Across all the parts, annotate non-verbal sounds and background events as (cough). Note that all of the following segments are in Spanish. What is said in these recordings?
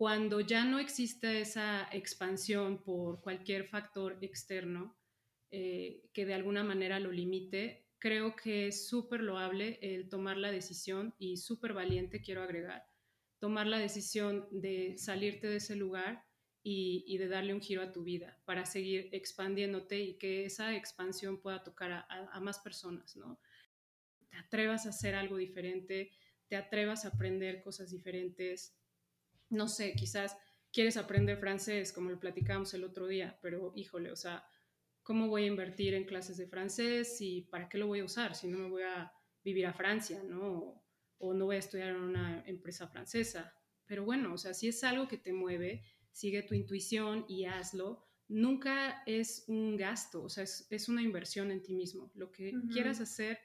cuando ya no existe esa expansión por cualquier factor externo eh, que de alguna manera lo limite, creo que es súper loable el tomar la decisión y súper valiente, quiero agregar, tomar la decisión de salirte de ese lugar y, de darle un giro a tu vida para seguir expandiéndote y que esa expansión pueda tocar a, a más personas, ¿no? Te atrevas a hacer algo diferente, te atrevas a aprender cosas diferentes. No sé, quizás quieres aprender francés, como lo platicábamos el otro día, pero híjole, o sea, ¿cómo voy a invertir en clases de francés y para qué lo voy a usar si no me voy a vivir a Francia, ¿no? O, no voy a estudiar en una empresa francesa. Pero bueno, o sea, si es algo que te mueve, sigue tu intuición y hazlo. Nunca es un gasto, o sea, es, una inversión en ti mismo. Lo que quieras hacer,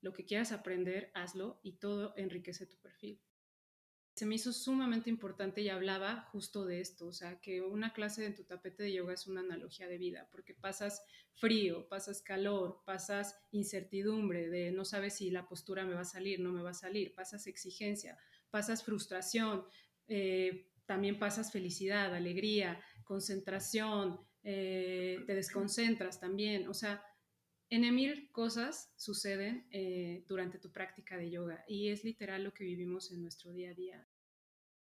lo que quieras aprender, hazlo y todo enriquece tu perfil se me hizo sumamente importante y hablaba justo de esto, o sea, que una clase en tu tapete de yoga es una analogía de vida, porque pasas frío, pasas calor, pasas incertidumbre de no sabes si la postura me va a salir, no me va a salir, pasas exigencia, pasas frustración, eh, también pasas felicidad, alegría, concentración, eh, te desconcentras también, o sea, en mil cosas suceden eh, durante tu práctica de yoga y es literal lo que vivimos en nuestro día a día.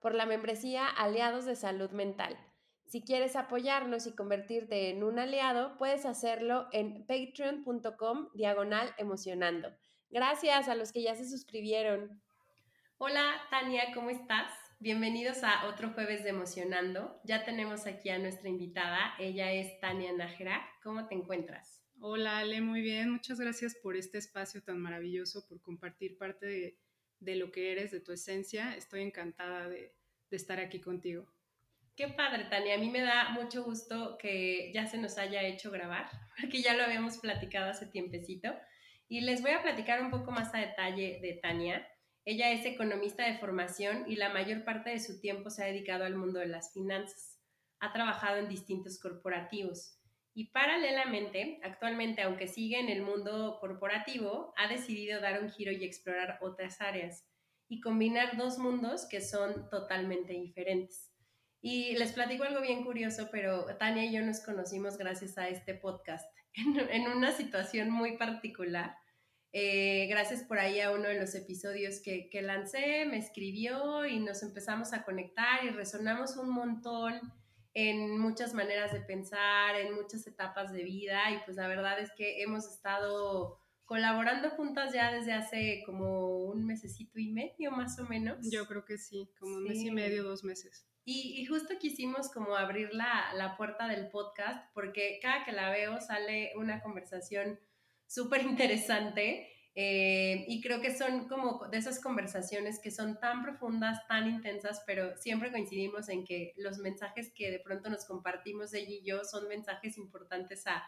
por la membresía Aliados de Salud Mental si quieres apoyarnos y convertirte en un aliado, puedes hacerlo en patreon.com diagonal emocionando. Gracias a los que ya se suscribieron. Hola Tania, ¿cómo estás? Bienvenidos a otro jueves de Emocionando. Ya tenemos aquí a nuestra invitada. Ella es Tania Nájera. ¿Cómo te encuentras? Hola Ale, muy bien. Muchas gracias por este espacio tan maravilloso, por compartir parte de, lo que eres, de tu esencia. Estoy encantada de estar aquí contigo. Qué padre, Tania. A mí me da mucho gusto que ya se nos haya hecho grabar, (laughs) porque ya lo habíamos platicado hace tiempecito. Y les voy a platicar un poco más a detalle de Tania. Ella es economista de formación y la mayor parte de su tiempo se ha dedicado al mundo de las finanzas. Ha trabajado en distintos corporativos. Y paralelamente, actualmente, aunque sigue en el mundo corporativo, ha decidido dar un giro y explorar otras áreas y combinar dos mundos que son totalmente diferentes. Y les platico algo bien curioso, pero Tania y yo nos conocimos gracias a este podcast, (laughs) en, una situación muy particular. Eh, gracias por ahí a uno de los episodios que, que, lancé, me escribió y nos empezamos a conectar y resonamos un montón en muchas maneras de pensar, en muchas etapas de vida y pues la verdad es que hemos estado colaborando juntas ya desde hace como un mesecito y medio más o menos. Yo creo que sí, como un mes y medio, dos meses. Y, justo quisimos como abrir la, la, puerta del podcast porque cada que la veo sale una conversación súper interesante eh, y creo que son como de esas conversaciones que son tan profundas, tan intensas, pero siempre coincidimos en que los mensajes que de pronto nos compartimos ella y yo son mensajes importantes a,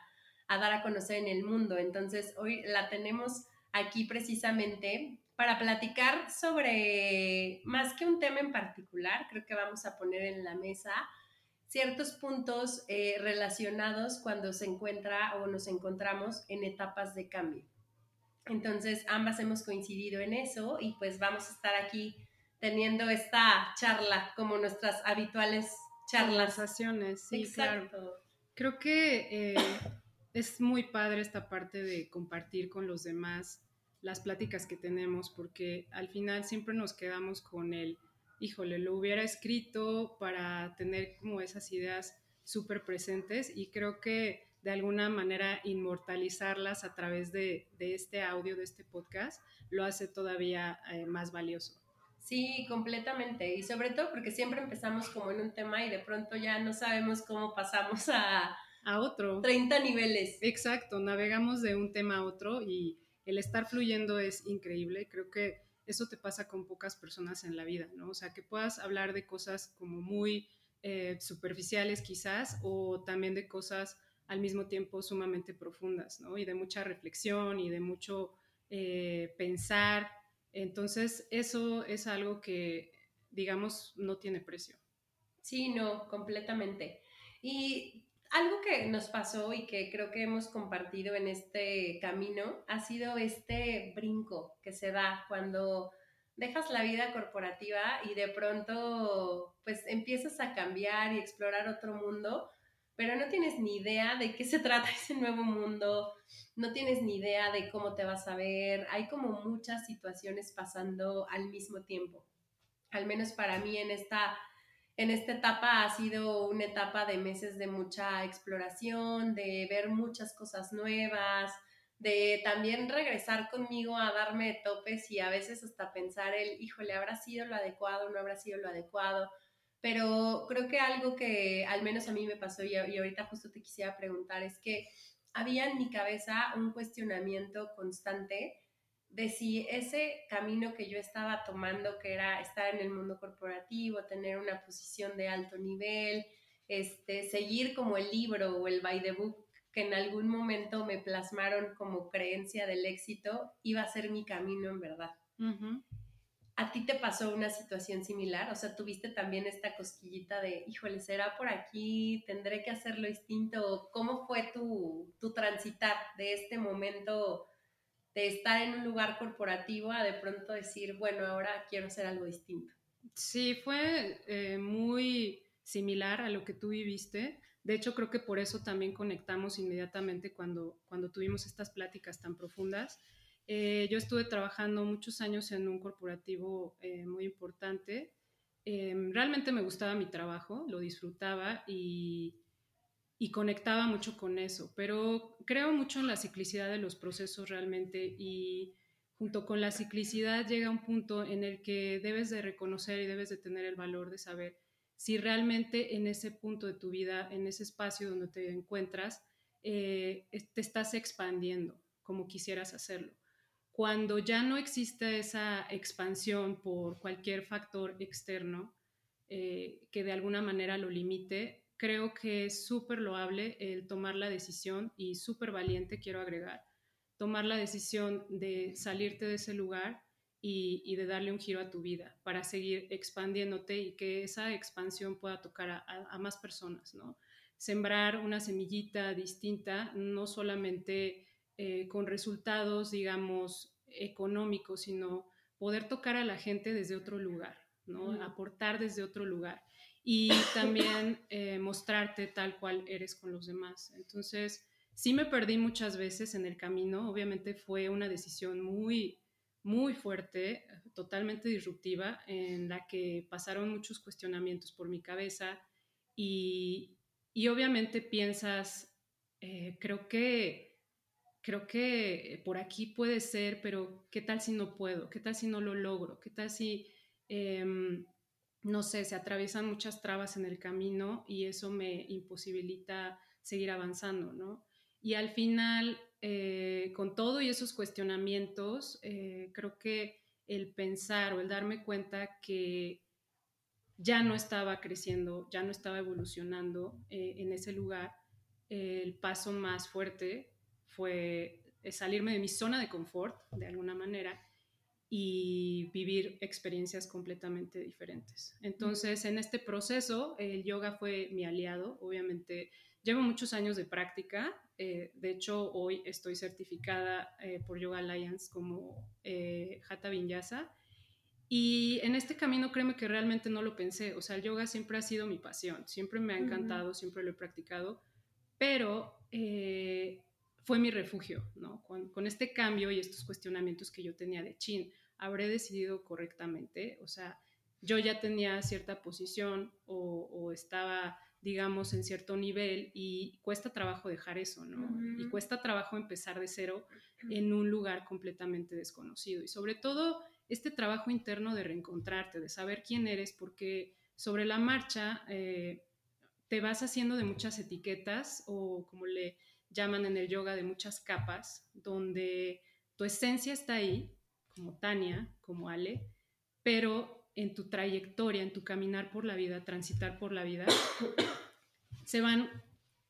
dar a conocer en el mundo. Entonces hoy la tenemos aquí precisamente para platicar sobre, más que un tema en particular, creo que vamos a poner en la mesa ciertos puntos eh, relacionados cuando se encuentra o nos encontramos en etapas de cambio. Entonces, ambas hemos coincidido en eso y pues vamos a estar aquí teniendo esta charla como nuestras habituales charlas. Conversaciones, sí, Exacto. Creo que eh, es muy padre esta parte de compartir con los demás las pláticas que tenemos, porque al final siempre nos quedamos con el, híjole, lo hubiera escrito para tener como esas ideas súper presentes y creo que de alguna manera inmortalizarlas a través de, este audio, de este podcast, lo hace todavía eh, más valioso. Sí, completamente. Y sobre todo porque siempre empezamos como en un tema y de pronto ya no sabemos cómo pasamos a, a otro. 30 niveles. Exacto, navegamos de un tema a otro y el estar fluyendo es increíble. Creo que eso te pasa con pocas personas en la vida, ¿no? O sea, que puedas hablar de cosas como muy eh, superficiales quizás o también de cosas al mismo tiempo sumamente profundas, ¿no? Y de mucha reflexión y de mucho eh, pensar. Entonces, eso es algo que, digamos, no tiene precio. Sí, no, completamente. Y algo que nos pasó y que creo que hemos compartido en este camino ha sido este brinco que se da cuando dejas la vida corporativa y de pronto pues empiezas a cambiar y explorar otro mundo, pero no tienes ni idea de qué se trata (laughs) ese nuevo mundo, no tienes ni idea de cómo te vas a ver, hay como muchas situaciones pasando al mismo tiempo. Al menos para mí en esta en esta etapa ha sido una etapa de meses de mucha exploración, de ver muchas cosas nuevas, de también regresar conmigo a darme topes y a veces hasta pensar el, híjole, ¿habrá sido lo adecuado? ¿No habrá sido lo adecuado? Pero creo que algo que al menos a mí me pasó y, ahorita justo te quisiera preguntar es que había en mi cabeza un cuestionamiento constante de si ese camino que yo estaba tomando, que era estar en el mundo corporativo, tener una posición de alto nivel, este, seguir como el libro o el by the book que en algún momento me plasmaron como creencia del éxito, iba a ser mi camino en verdad. ¿A ti te pasó una situación similar? O sea, tuviste también esta cosquillita de, híjole, ¿será por aquí? ¿Tendré que hacerlo distinto? ¿Cómo fue tu, tu transitar de este momento? de estar en un lugar corporativo a de pronto decir, bueno, ahora quiero hacer algo distinto. Sí, fue eh, muy similar a lo que tú viviste. De hecho, creo que por eso también conectamos inmediatamente cuando, cuando tuvimos estas pláticas tan profundas. Eh, yo estuve trabajando muchos años en un corporativo eh, muy importante. realmente me gustaba mi trabajo, lo disfrutaba y, y conectaba mucho con eso, pero creo mucho en la ciclicidad de los procesos realmente y junto con la ciclicidad llega un punto en el que debes de reconocer y debes de tener el valor de saber si realmente en ese punto de tu vida, en ese espacio donde te encuentras, eh, te estás expandiendo como quisieras hacerlo. Cuando ya no existe esa expansión por cualquier factor externo eh, que de alguna manera lo limite, creo que es súper loable el tomar la decisión y súper valiente, quiero agregar, tomar la decisión de salirte de ese lugar y, de darle un giro a tu vida para seguir expandiéndote y que esa expansión pueda tocar a, más personas, ¿no? Sembrar una semillita distinta, no solamente eh, con resultados, digamos, económicos, sino poder tocar a la gente desde otro lugar, ¿no? Aportar desde otro lugar y (coughs) también eh, mostrarte tal cual eres con los demás. Entonces, sí me perdí muchas veces en el camino, obviamente fue una decisión muy, muy fuerte, totalmente disruptiva, en la que pasaron muchos cuestionamientos por mi cabeza y, y obviamente piensas, eh, creo que... Creo que por aquí puede ser, pero ¿qué tal si no puedo? ¿Qué tal si no lo logro? ¿Qué tal si em, no sé, se atraviesan muchas trabas en el camino y eso me imposibilita seguir avanzando, ¿no? Y al final, eh, con todo y esos cuestionamientos, eh, creo que el pensar o el darme cuenta que ya no estaba creciendo, ya no estaba evolucionando eh, en ese lugar, el paso más fuerte fue salirme de mi zona de confort, de alguna manera, y vivir experiencias completamente diferentes. Entonces, en este proceso, el yoga fue mi aliado. Obviamente, llevo muchos años de práctica. Eh, de hecho, hoy estoy certificada eh, por Yoga Alliance como eh, Hatha Vinyasa. Y en este camino, créeme que realmente no lo pensé. O sea, el yoga siempre ha sido mi pasión. Siempre me ha encantado, siempre lo he practicado. Pero fue mi refugio, ¿no? Con, con, este cambio y estos cuestionamientos que yo tenía de chin habré decidido correctamente. O sea, yo ya tenía cierta posición o, estaba, digamos, en cierto nivel y cuesta trabajo dejar eso, ¿no? Y cuesta trabajo empezar de cero en un lugar completamente desconocido. Y sobre todo este trabajo interno de reencontrarte, de saber quién eres, porque sobre la marcha eh, te vas haciendo de muchas etiquetas o como le llaman en el yoga, de muchas capas, donde tu esencia está ahí, como Tania, como Ale, pero en tu trayectoria, en tu caminar por la vida, transitar por la vida, (coughs) se van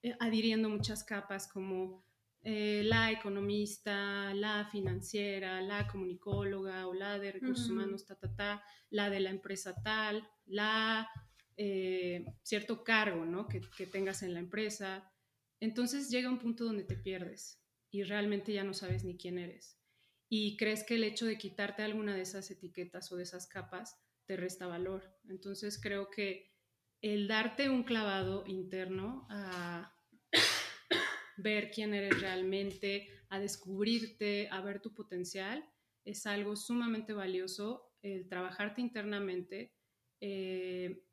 eh, adhiriendo muchas capas como eh, la economista, la financiera, la comunicóloga o la de recursos humanos, ta, ta, ta, la de la empresa tal, la eh, cierto cargo ¿no? que, que tengas en la empresa. Entonces llega un punto donde te pierdes y realmente ya no sabes ni quién eres. Y crees que el hecho de quitarte alguna de esas etiquetas o de esas capas te resta valor. Entonces creo que el darte un clavado interno a (coughs) ver quién eres realmente, a descubrirte, a ver tu potencial, es algo sumamente valioso. El trabajarte internamente eh,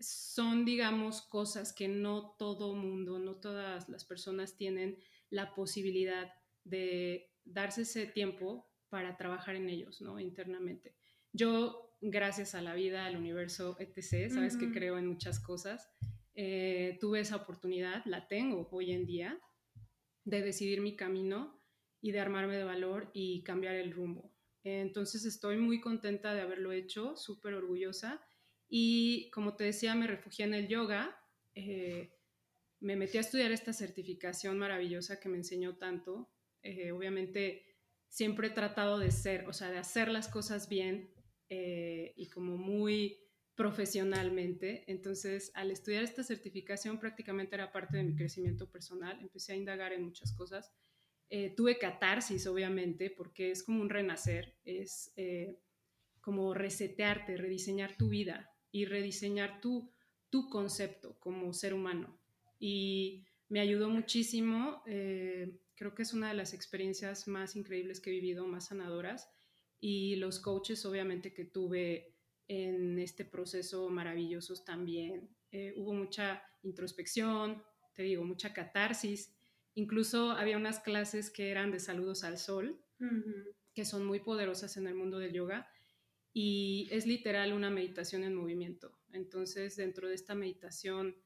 son, digamos, cosas que no todo mundo, no todas las personas tienen la posibilidad de darse ese tiempo para trabajar en ellos, ¿no? Internamente. Yo, gracias a la vida, al universo, etc., sabes que creo en muchas cosas, eh, tuve esa oportunidad, la tengo hoy en día, de decidir mi camino y de armarme de valor y cambiar el rumbo. Entonces estoy muy contenta de haberlo hecho, súper orgullosa. Y como te decía, me refugié en el yoga. Eh, me metí a estudiar esta certificación maravillosa que me enseñó tanto. Eh, obviamente siempre he tratado de ser, o sea, de hacer las cosas bien eh, y como muy profesionalmente. Entonces, al estudiar esta certificación prácticamente era parte de mi crecimiento personal. Empecé a indagar en muchas cosas. Eh, tuve catarsis, obviamente, porque es como un renacer, es eh, como resetearte, rediseñar tu vida y rediseñar tu, tu concepto como ser humano. Y me ayudó muchísimo. Eh, creo que es una de las experiencias más increíbles que he vivido, más sanadoras. Y los coaches, obviamente, que tuve en este proceso maravillosos también. Eh, hubo mucha introspección, te digo, mucha catarsis. Incluso había unas clases que eran de saludos al sol, que son muy poderosas en el mundo del yoga. Y es literal una meditación en movimiento. Entonces, dentro de esta meditación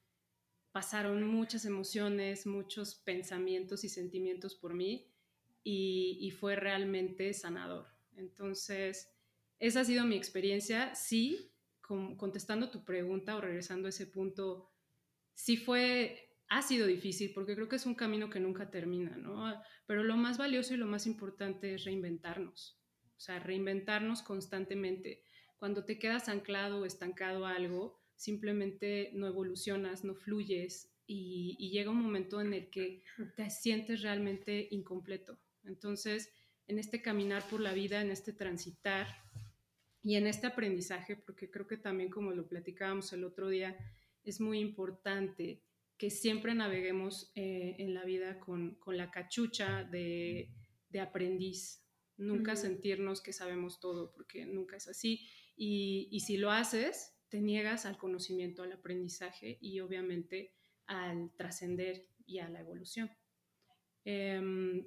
pasaron muchas emociones, muchos pensamientos y sentimientos por mí y, fue realmente sanador. Entonces, esa ha sido mi experiencia. Sí, contestando tu pregunta o regresando a ese punto, sí fue, ha sido difícil porque creo que es un camino que nunca termina, ¿no? Pero lo más valioso y lo más importante es reinventarnos, o sea, reinventarnos constantemente. Cuando te quedas anclado o estancado a algo, simplemente no evolucionas, no fluyes y, llega un momento en el que te sientes realmente incompleto. Entonces, en este caminar por la vida, en este transitar, y en este aprendizaje, porque creo que también como lo platicábamos el otro día, es muy importante que siempre naveguemos eh, en la vida con, con la cachucha de aprendiz, nunca sentirnos que sabemos todo, porque nunca es así. Y, y, si lo haces, te niegas al conocimiento, al aprendizaje y obviamente al trascender y a la evolución. Em,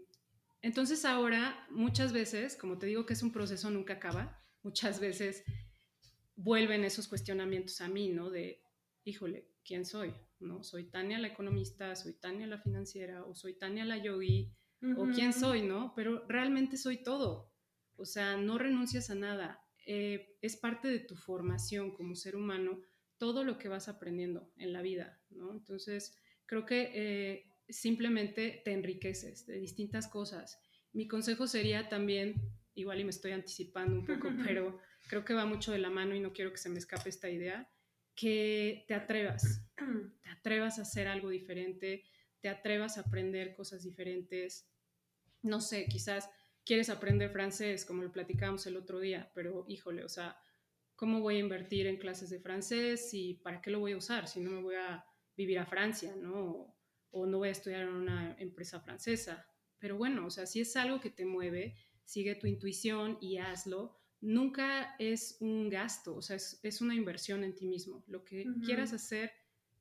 entonces ahora, muchas veces, como te digo que es un proceso, nunca acaba, muchas veces vuelven esos cuestionamientos a mí, ¿no? De, híjole, ¿quién soy? ¿No? ¿Soy Tania la economista? ¿Soy Tania la financiera? ¿O soy Tania la yogi? ¿O quién soy? ¿No? Pero realmente soy todo. O sea, no renuncias a nada. Eh, es parte de tu formación como ser humano todo lo que vas aprendiendo en la vida, ¿no? Entonces, creo que eh, simplemente te enriqueces de distintas cosas. Mi consejo sería también igual y me estoy anticipando un poco, (laughs) pero creo que va mucho de la mano y no quiero que se me escape esta idea, que te atrevas, (clears throat) te atrevas a hacer algo diferente, te atrevas a aprender cosas diferentes. No sé, quizás quieres aprender francés, como lo platicábamos el otro día, pero híjole, o sea, ¿cómo voy a invertir en clases de francés y para qué lo voy a usar si no me voy a vivir a Francia, ¿no? O, no voy a estudiar en una empresa francesa. Pero bueno, o sea, si es algo que te mueve, sigue tu intuición y hazlo. Nunca es un gasto, o sea, es, una inversión en ti mismo. Lo que quieras hacer,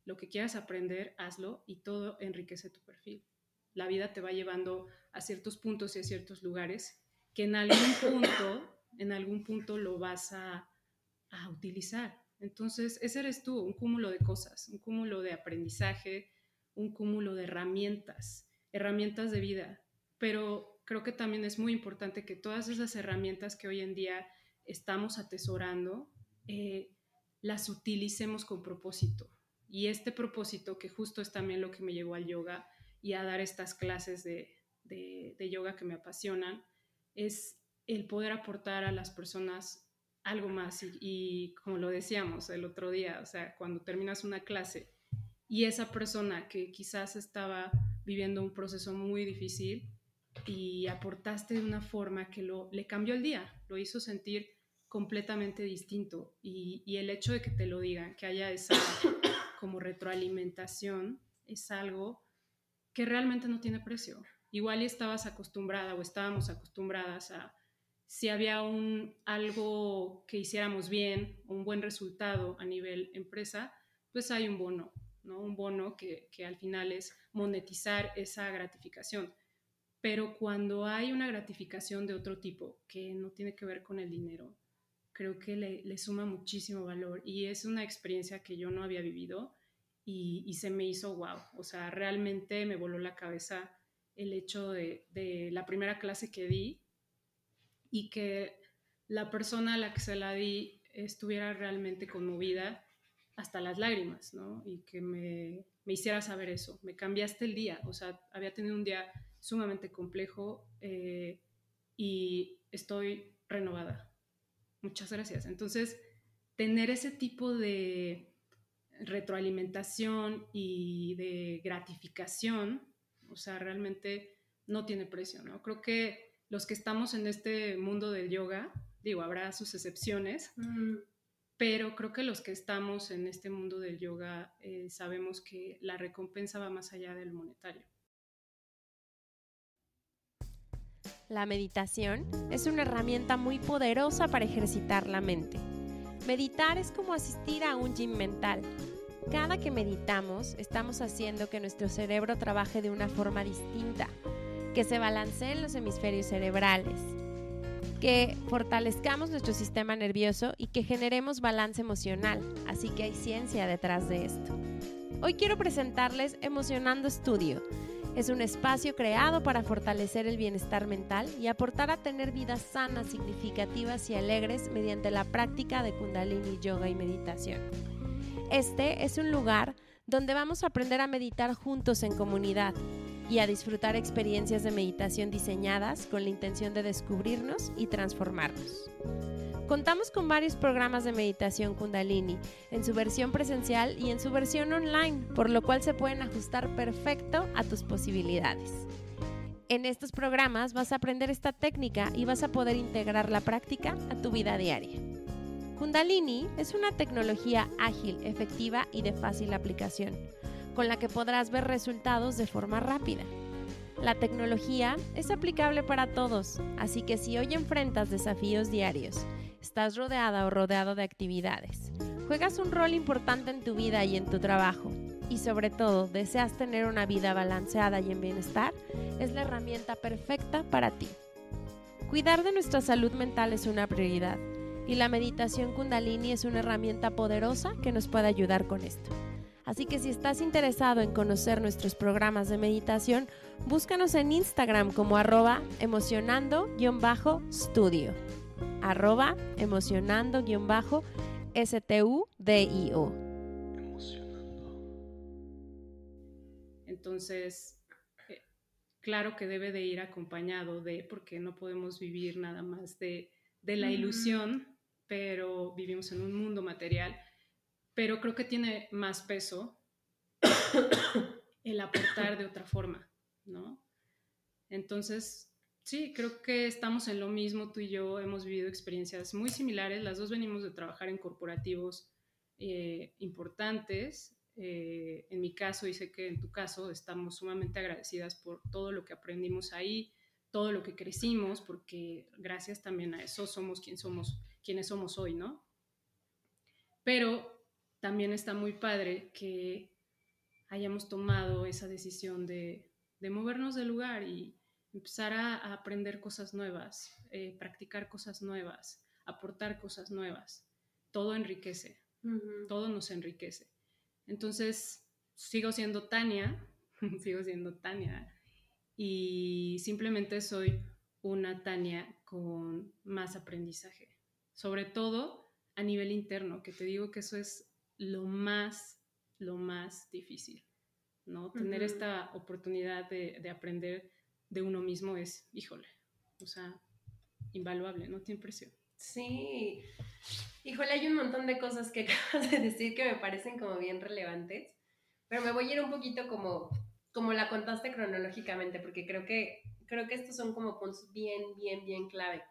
lo que quieras aprender, hazlo y todo enriquece tu perfil. La vida te va llevando a ciertos puntos y a ciertos lugares que en algún (coughs) punto, en algún punto lo vas a, a utilizar. Entonces, ese eres tú, un cúmulo de cosas, un cúmulo de aprendizaje, un cúmulo de herramientas, herramientas de vida. Pero creo que también es muy importante que todas esas herramientas que hoy en día estamos atesorando, eh, las utilicemos con propósito. Y este propósito, que justo es también lo que me llevó al yoga y a dar estas clases de, yoga que me apasionan, es el poder aportar a las personas algo más. Y, y, como lo decíamos el otro día, o sea, cuando terminas una clase y esa persona que quizás estaba viviendo un proceso muy difícil y aportaste de una forma que lo, le cambió el día, lo hizo sentir completamente distinto y, y el hecho de que te lo digan, que haya esa como retroalimentación, es algo que realmente no tiene precio. Igual estabas acostumbrada o estábamos acostumbradas a si había un algo que hiciéramos bien, un buen resultado a nivel empresa, pues hay un bono, ¿no? Un bono que, que al final es monetizar esa gratificación. Pero cuando hay una gratificación de otro tipo que no tiene que ver con el dinero, creo que le, suma muchísimo valor y es una experiencia que yo no había vivido y, se me hizo wow. O sea, realmente me voló la cabeza el hecho de, la primera clase que di y que la persona a la que se la di estuviera realmente conmovida hasta las lágrimas, ¿no? Y que me, hiciera saber eso. Me cambiaste el día, o sea, había tenido un día sumamente complejo eh, y estoy renovada. Muchas gracias. Entonces, tener ese tipo de retroalimentación y de gratificación, o sea, realmente no tiene precio, ¿no? Creo que los que estamos en este mundo del yoga, digo, habrá sus excepciones, mm. pero creo que los que estamos en este mundo del yoga eh, sabemos que la recompensa va más allá del monetario. La meditación es una herramienta muy poderosa para ejercitar la mente. Meditar es como asistir a un gym mental. Cada que meditamos estamos haciendo que nuestro cerebro trabaje de una forma distinta, que se balanceen los hemisferios cerebrales, que fortalezcamos nuestro sistema nervioso y que generemos balance emocional. Así que hay ciencia detrás de esto. Hoy quiero presentarles Emocionando Estudio es un espacio creado para fortalecer el bienestar mental y aportar a tener vidas sanas, significativas y alegres mediante la práctica de kundalini, yoga y meditación. Este es un lugar donde vamos a aprender a meditar juntos en comunidad y a disfrutar experiencias de meditación diseñadas con la intención de descubrirnos y transformarnos. Contamos con varios programas de meditación kundalini, en su versión presencial y en su versión online, por lo cual se pueden ajustar perfecto a tus posibilidades. En estos programas vas a aprender esta técnica y vas a poder integrar la práctica a tu vida diaria. Kundalini es una tecnología ágil, efectiva y de fácil aplicación, con la que podrás ver resultados de forma rápida. La tecnología es aplicable para todos, así que si hoy enfrentas desafíos diarios estás rodeada o rodeado de actividades. Juegas un rol importante en tu vida y en tu trabajo. Y sobre todo, deseas tener una vida balanceada y en bienestar, es la herramienta perfecta para ti. Cuidar de nuestra salud mental es una prioridad y la meditación kundalini es una herramienta poderosa que nos puede ayudar con esto. Así que si estás interesado en conocer nuestros programas de meditación, búscanos en Instagram como arroba emocionando-studio arroba emocionando-studio. Entonces, eh, claro que debe de ir acompañado de, porque no podemos vivir nada más de, de la ilusión, pero vivimos en un mundo material, pero creo que tiene más peso (coughs) el aportar de otra forma, ¿no? Entonces, Sí, creo que estamos en lo mismo, tú y yo hemos vivido experiencias muy similares, las dos venimos de trabajar en corporativos eh, importantes, eh, en mi caso y sé que en tu caso estamos sumamente agradecidas por todo lo que aprendimos ahí, todo lo que crecimos, porque gracias también a eso somos quien somos, quienes somos hoy, ¿no? Pero también está muy padre que hayamos tomado esa decisión de, de movernos del lugar y, empezar a, aprender cosas nuevas, eh, practicar cosas nuevas, aportar cosas nuevas. Todo enriquece, todo nos enriquece. Entonces, sigo siendo Tania, (laughs) sigo siendo Tania, y simplemente soy una Tania con más aprendizaje, sobre todo a nivel interno, que te digo que eso es lo más, lo más difícil, ¿no? Tener esta oportunidad de, de aprender de uno mismo es, híjole, o sea, invaluable, no tiene precio. Sí, híjole, hay un montón de cosas que (laughs) acabas de decir que me parecen como bien relevantes, pero me voy a ir un poquito como, como la contaste cronológicamente, porque creo que, creo que estos son como puntos bien, bien, bien clave.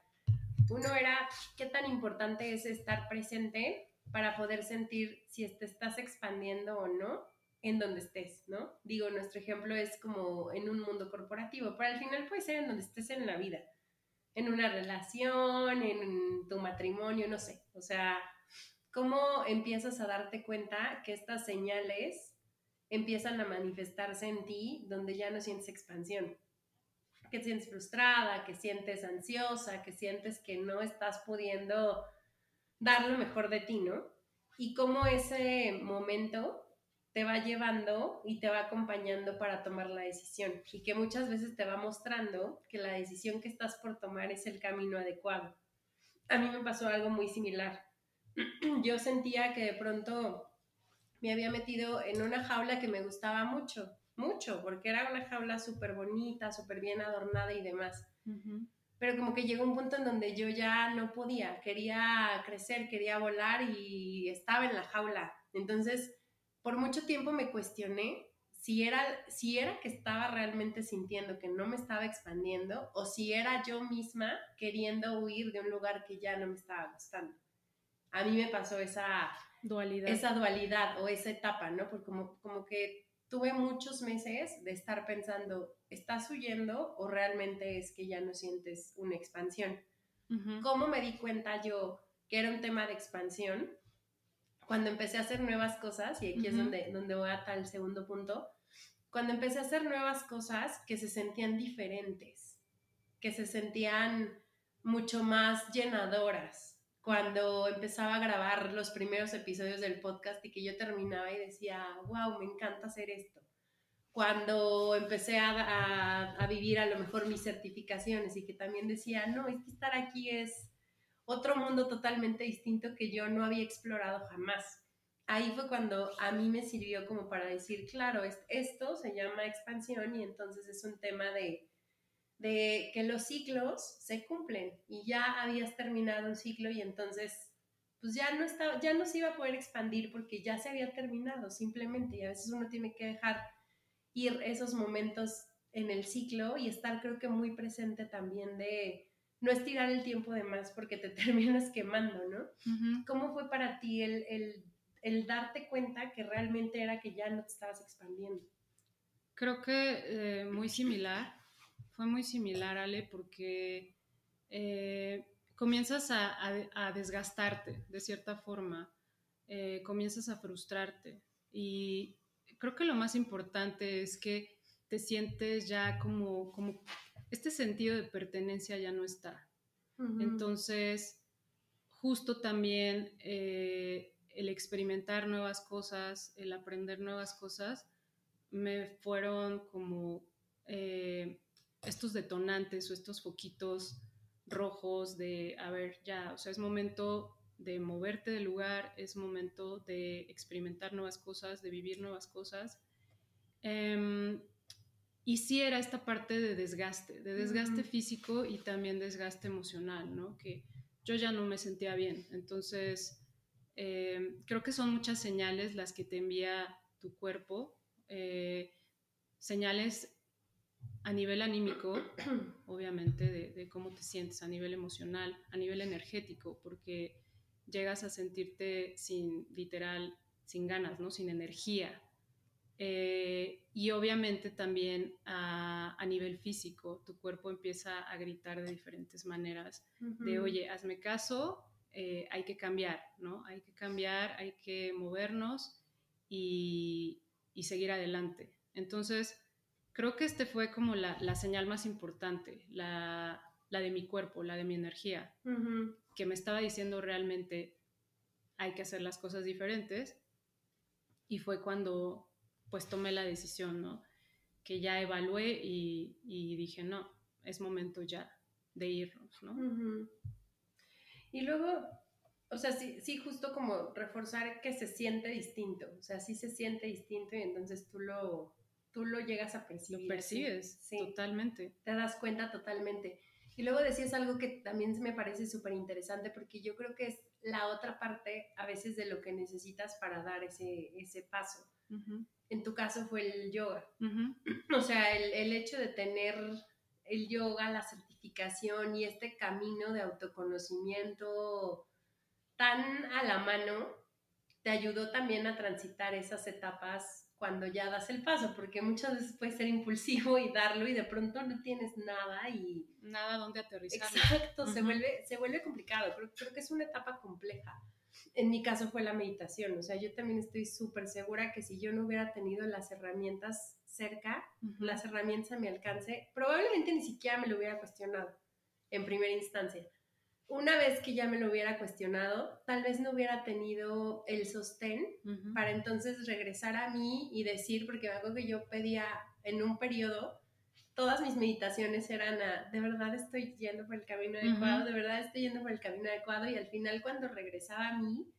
Uno era qué tan importante es estar presente para poder sentir si te estás expandiendo o no en donde estés, ¿no? Digo, nuestro ejemplo es como en un mundo corporativo, pero al final puede ser en donde estés en la vida en una relación, en tu matrimonio, no sé. O sea, ¿cómo empiezas a darte cuenta que estas señales empiezan a manifestarse en ti donde ya no sientes expansión? Que te sientes frustrada, que sientes ansiosa, que sientes que no estás pudiendo dar lo mejor de ti, ¿no? Y cómo ese momento te va llevando y te va acompañando para tomar la decisión y que muchas veces te va mostrando que la decisión que estás por tomar es el camino adecuado. A mí me pasó algo muy similar. (clears throat) Yo sentía que de pronto me había metido en una jaula que me gustaba mucho, mucho, porque era una jaula súper bonita, súper bien adornada y demás. Pero como que llegó un punto en donde yo ya no podía, quería crecer, quería volar y estaba en la jaula. Entonces, por mucho tiempo me cuestioné si era, si era que estaba realmente sintiendo que no me estaba expandiendo o si era yo misma queriendo huir de un lugar que ya no me estaba gustando. A mí me pasó esa dualidad, esa dualidad o esa etapa, ¿no? Porque como, como que tuve muchos meses de estar pensando, ¿estás huyendo o realmente es que ya no sientes una expansión? ¿Cómo me di cuenta yo que era un tema de expansión? Cuando empecé a hacer nuevas cosas, y aquí es donde, donde voy hasta el segundo punto, cuando empecé a hacer nuevas cosas que se sentían diferentes, que se sentían mucho más llenadoras, cuando empezaba a grabar los primeros episodios del podcast y que yo terminaba y decía, wow, me encanta hacer esto. Cuando empecé a, a, a vivir a lo mejor mis certificaciones y que también decía, no, es que estar aquí es otro mundo totalmente distinto que yo no había explorado jamás. Ahí fue cuando a mí me sirvió como para decir, claro, esto se llama expansión y entonces es un tema de, de que los ciclos se cumplen y ya habías terminado un ciclo y entonces pues ya no estaba, ya no se iba a poder expandir porque ya se había terminado simplemente y a veces uno tiene que dejar ir esos momentos en el ciclo y estar creo que muy presente también de no estirar el tiempo de más porque te (laughs) terminas quemando, ¿no? ¿Cómo fue para ti el, darte cuenta que realmente era que ya no te estabas expandiendo? Creo que eh, muy similar, fue muy similar, Ale, porque eh, comienzas a, desgastarte de cierta forma, eh, comienzas a frustrarte y creo que lo más importante es que te sientes ya como, como este sentido de pertenencia ya no está. Entonces, justo también eh, el experimentar nuevas cosas, el aprender nuevas cosas, me fueron como eh, estos detonantes o estos foquitos rojos de, a ver, ya, o sea, es momento de moverte del lugar, es momento de experimentar nuevas cosas, de vivir nuevas cosas. Em, y sí era esta parte de desgaste, de desgaste físico y también desgaste emocional, ¿no? Que yo ya no me sentía bien. Entonces, eh, creo que son muchas señales las que te envía tu cuerpo, eh, señales a nivel anímico, (coughs) obviamente, de, de, cómo te sientes, a nivel emocional, a nivel energético, porque llegas a sentirte sin, literal, sin ganas, ¿no? Sin energía, eh, y obviamente también a, nivel físico, tu cuerpo empieza a gritar de diferentes maneras, de oye, hazme caso, eh, hay que cambiar, ¿no? Hay que cambiar, hay que movernos y, seguir adelante. Entonces, creo que este fue como la, señal más importante, la, de mi cuerpo, la de mi energía, que me estaba diciendo realmente hay que hacer las cosas diferentes. Y fue cuando pues tomé la decisión, ¿no? que ya evalué y, y dije, no, es momento ya de irnos, ¿no? Y luego, o sea, sí, sí, justo como reforzar que se siente distinto, o sea, sí se siente distinto y entonces tú lo, tú lo llegas a percibir. Lo percibes, sí. totalmente. Te das cuenta totalmente. Y luego decías algo que también me parece súper interesante porque yo creo que es la otra parte a veces de lo que necesitas para dar ese, ese paso. En tu caso fue el yoga. (clears throat) O sea, el, el hecho de tener el yoga, la certificación y este camino de autoconocimiento tan a la mano, te ayudó también a transitar esas etapas cuando ya das el paso, porque muchas veces puede ser impulsivo y darlo y de pronto no tienes nada y... Nada donde aterrizar. Exacto, se, vuelve, se vuelve complicado, creo, creo que es una etapa compleja. En mi caso fue la meditación, o sea, yo también estoy súper segura que si yo no hubiera tenido las herramientas cerca, las herramientas a mi alcance, probablemente ni siquiera me lo hubiera cuestionado en primera instancia una vez que ya me lo hubiera cuestionado, tal vez no hubiera tenido el sostén para entonces regresar a mí y decir, porque algo que yo pedía en un periodo, todas mis meditaciones eran a, de verdad estoy yendo por el camino adecuado, de verdad estoy yendo por el camino adecuado y al final cuando regresaba a mí,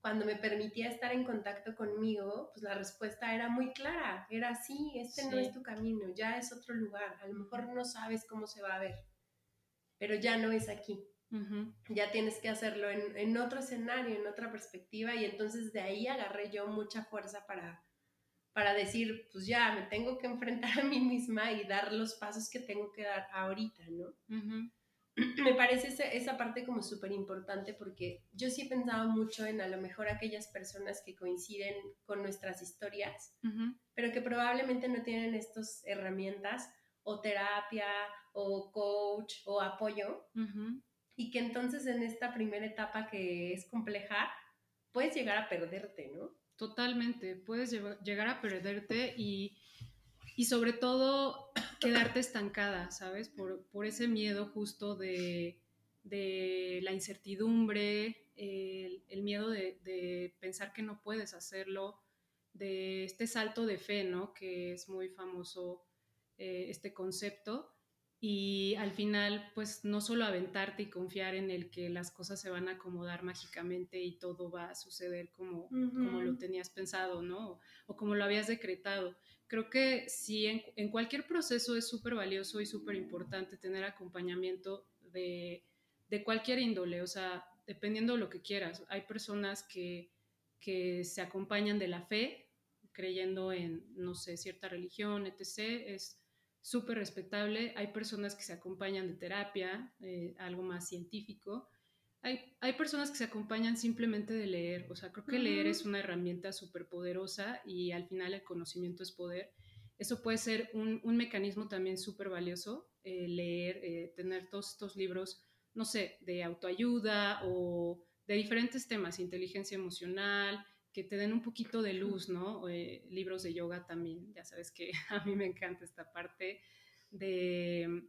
cuando me permitía estar en contacto conmigo, pues la respuesta era muy clara, era sí, este no es tu camino, ya es otro lugar, a lo mejor no sabes cómo se va a ver, pero ya no es aquí. Ya tienes que hacerlo en, otro escenario, en otra perspectiva, y entonces de ahí agarré yo mucha fuerza para, para decir, pues ya, me tengo que enfrentar a mí misma y dar los pasos que tengo que dar ahorita, ¿no? (clears throat) Me parece esa, parte como súper importante porque yo sí he pensado mucho en a lo mejor aquellas personas que coinciden con nuestras historias, pero que probablemente no tienen estas herramientas o terapia o coach o apoyo y que entonces en esta primera etapa que es compleja, puedes llegar a perderte, ¿no? Totalmente, puedes llegar a perderte y, y sobre todo (clears throat) quedarte estancada, ¿sabes? Por, por ese miedo justo de, de la incertidumbre, el, miedo de, de, pensar que no puedes hacerlo, de este salto de fe, ¿no? Que es muy famoso eh, este concepto y al final, pues no solo aventarte y confiar en el que las cosas se van a acomodar mágicamente y todo va a suceder como, como lo tenías pensado, ¿no? O, como lo habías decretado. Creo que sí, en, en cualquier proceso es súper valioso y súper importante tener acompañamiento de, de, cualquier índole, o sea, dependiendo de lo que quieras. Hay personas que, que se acompañan de la fe, creyendo en, no sé, cierta religión, etc. Es súper respetable. Hay personas que se acompañan de terapia, eh, algo más científico. Hay, hay, personas que se acompañan simplemente de leer. O sea, creo que leer es una herramienta súper poderosa y al final el conocimiento es poder. Eso puede ser un, un mecanismo también súper valioso, eh, leer, eh, tener todos estos libros, no sé, de autoayuda o de diferentes temas, inteligencia emocional, que te den un poquito de luz, ¿no? Eh, libros de yoga también, ya sabes que (laughs) a mí me encanta esta parte de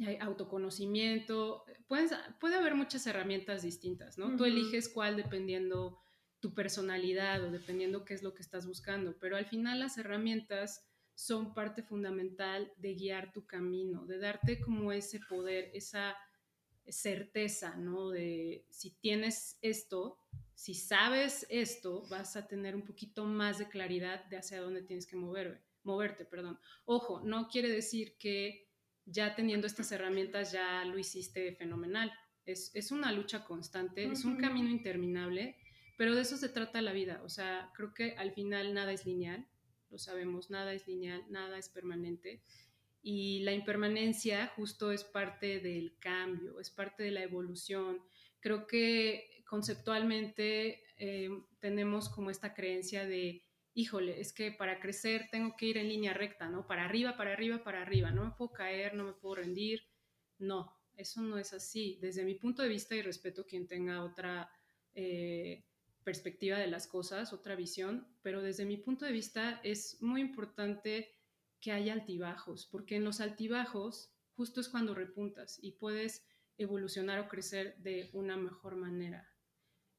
eh, autoconocimiento. Puedes, puede haber muchas herramientas distintas, ¿no? Tú eliges cuál dependiendo tu personalidad o dependiendo qué es lo que estás buscando, pero al final las herramientas son parte fundamental de guiar tu camino, de darte como ese poder, esa certeza, ¿no? De si tienes esto, si sabes esto, vas a tener un poquito más de claridad de hacia dónde tienes que mover, moverte. Perdón. Ojo, no quiere decir que ya teniendo estas herramientas ya lo hiciste fenomenal. Es, es una lucha constante, es un camino interminable, pero de eso se trata la vida. O sea, creo que al final nada es lineal, lo sabemos, nada es lineal, nada es permanente. Y la impermanencia justo es parte del cambio, es parte de la evolución. Creo que conceptualmente eh, tenemos como esta creencia de, híjole, es que para crecer tengo que ir en línea recta, ¿no? Para arriba, para arriba, para arriba, no me puedo caer, no me puedo rendir. No, eso no es así. Desde mi punto de vista y respeto quien tenga otra eh, perspectiva de las cosas, otra visión, pero desde mi punto de vista es muy importante que haya altibajos, porque en los altibajos justo es cuando repuntas y puedes evolucionar o crecer de una mejor manera.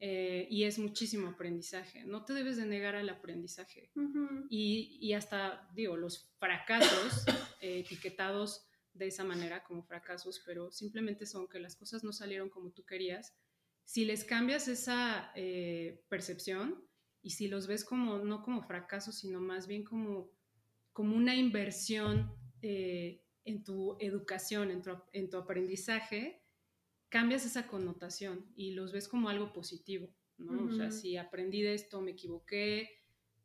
Eh, y es muchísimo aprendizaje. No te debes de negar al aprendizaje. y, y, hasta, digo, los fracasos (coughs) eh, etiquetados de esa manera como fracasos, pero simplemente son que las cosas no salieron como tú querías. Si les cambias esa eh, percepción y si los ves como, no como fracasos, sino más bien como, como una inversión en tu educación, en tu, en tu aprendizaje, cambias esa connotación y los ves como algo positivo, ¿no? O sea, si aprendí de esto, me equivoqué,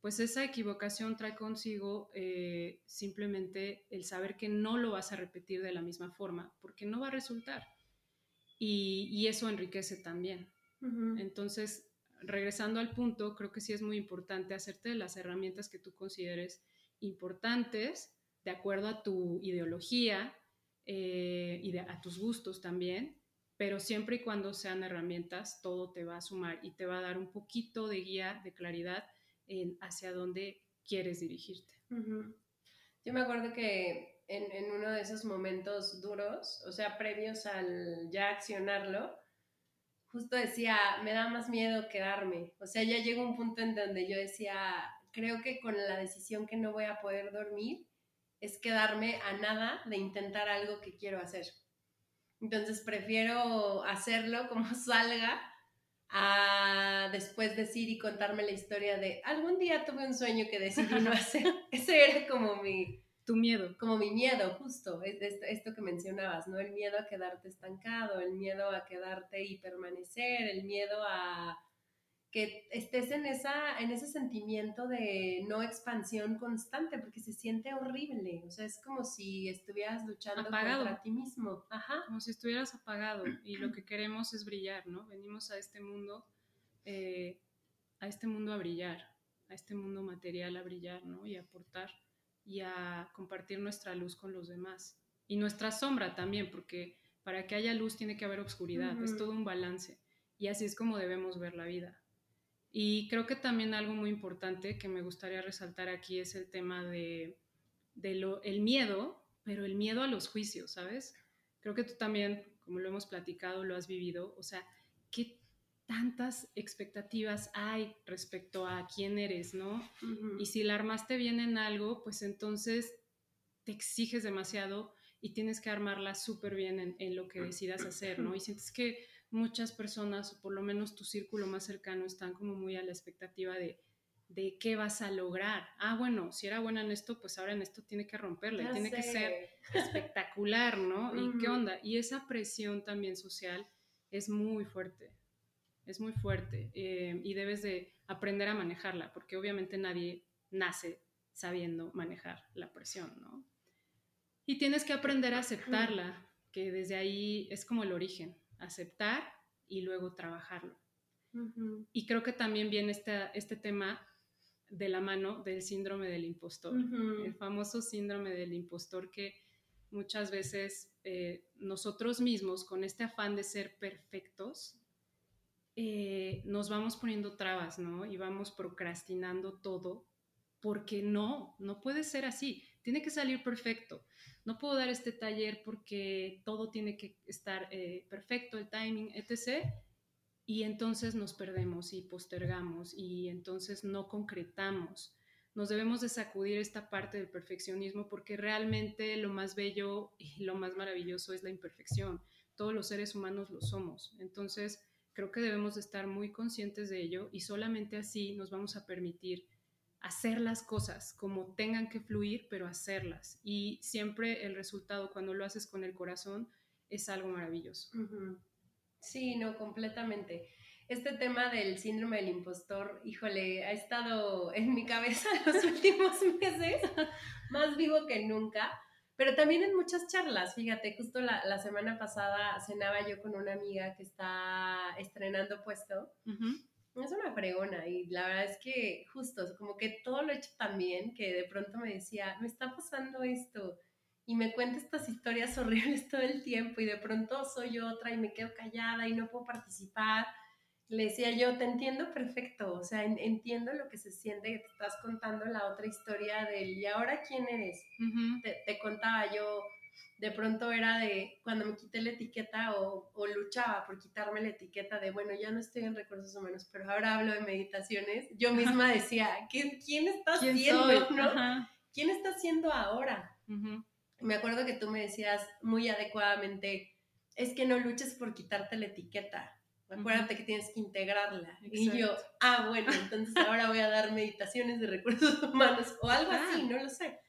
pues esa equivocación trae consigo eh, simplemente el saber que no lo vas a repetir de la misma forma, porque no va a resultar. Y, eso enriquece también. Entonces, regresando al punto, creo que sí es muy importante hacerte de las herramientas que tú consideres importantes, de acuerdo a tu ideología eh, y a tus gustos también, pero siempre y cuando sean herramientas, todo te va a sumar y te va a dar un poquito de guía, de claridad hacia dónde quieres dirigirte. Yo me acuerdo que en, en, uno de esos momentos duros, o sea, previos al ya accionarlo, justo decía, me da más miedo quedarme. O sea, ya llegó un punto en donde yo decía, creo que con la decisión que no voy a poder dormir, es quedarme a nada de intentar algo que quiero hacer. Entonces prefiero hacerlo como (laughs) salga a después decir y contarme la historia de algún día tuve un sueño que decidí no (laughs) hacer. (laughs) Ese era como mi... Tu miedo. Como mi miedo, justo, esto que mencionabas, ¿no? El miedo a quedarte estancado, el miedo a quedarte y permanecer, el miedo a que estés en, esa, en ese sentimiento de no expansión constante, porque se siente horrible. O sea, es como si estuvieras luchando contra ti mismo. Ajá. Como si estuvieras apagado. (clears throat) Y lo que queremos es brillar, ¿no? Venimos a este mundo, eh, a este mundo a brillar, a este mundo material a brillar, ¿no? Y a aportar y a compartir nuestra luz con los demás. Y nuestra sombra también, porque para que haya luz tiene que haber oscuridad. Es todo un balance. Y así es como debemos ver la vida. Y creo que también algo muy importante que me gustaría resaltar aquí es el tema de, lo, el miedo, pero el miedo a los juicios, ¿sabes? Creo que tú también, como lo hemos platicado, lo has vivido. O sea, ¿qué tantas expectativas hay respecto a quién eres, ¿no? Y si la armaste bien en algo, pues entonces te exiges demasiado y tienes que armarla súper bien en, en, lo que decidas hacer, ¿no? Y sientes que muchas personas, o por lo menos tu círculo más cercano, están como muy a la expectativa de, de qué vas a lograr. Ah, bueno, si era buena en esto, pues ahora en esto tiene que romperla, tiene que ser espectacular, ¿no? ¿Y qué onda? Y esa presión también social es muy fuerte, es muy fuerte eh, y debes de aprender a manejarla, porque obviamente nadie nace sabiendo manejar la presión, ¿no? Y tienes que aprender a aceptarla, que desde ahí es como el origen, aceptar y luego trabajarlo. Y creo que también viene este, este tema de la mano del síndrome del impostor, el famoso síndrome del impostor que muchas veces eh, nosotros mismos, con este afán de ser perfectos, eh, nos vamos poniendo trabas, ¿no? Y vamos procrastinando todo, porque no, no puede ser así, tiene que salir perfecto no puedo dar este taller porque todo tiene que estar eh, perfecto, el timing, etc. Y entonces nos perdemos y postergamos y entonces no concretamos. Nos debemos de sacudir esta parte del perfeccionismo porque realmente lo más bello y lo más maravilloso es la imperfección. Todos los seres humanos lo somos. Entonces, creo que debemos de estar muy conscientes de ello y solamente así nos vamos a permitir hacer las cosas como tengan que fluir, pero hacerlas. Y siempre el resultado cuando lo haces con el corazón es algo maravilloso. Sí, no, completamente. Este tema del síndrome del impostor, híjole, ha estado en mi cabeza (laughs) los últimos meses, (laughs) más vivo que nunca, pero también en muchas charlas. Fíjate, justo la, semana pasada cenaba yo con una amiga que está estrenando puesto. Es una fregona y la verdad es que justo, como que todo lo he hecho tan bien que de pronto me decía, me está pasando esto y me cuenta estas historias (laughs) horribles todo el tiempo y de pronto soy otra y me quedo callada y no puedo participar. Le decía yo, te entiendo perfecto, o sea, entiendo lo que se siente que te estás contando la otra historia del, ¿y ahora quién eres? te, te, contaba yo, de pronto era de cuando me quité la etiqueta o, luchaba por quitarme la etiqueta de, bueno, ya no estoy en recursos humanos, pero ahora hablo de meditaciones, yo misma decía, ¿quién, quién está haciendo? ¿no? ¿Quién está haciendo ahora? Me acuerdo que tú me decías muy adecuadamente, es que no luches por quitarte la etiqueta. Acuérdate que tienes que integrarla. Y yo, ah, bueno, entonces ahora voy a dar meditaciones de recursos (laughs) humanos o algo así, ah. no lo sé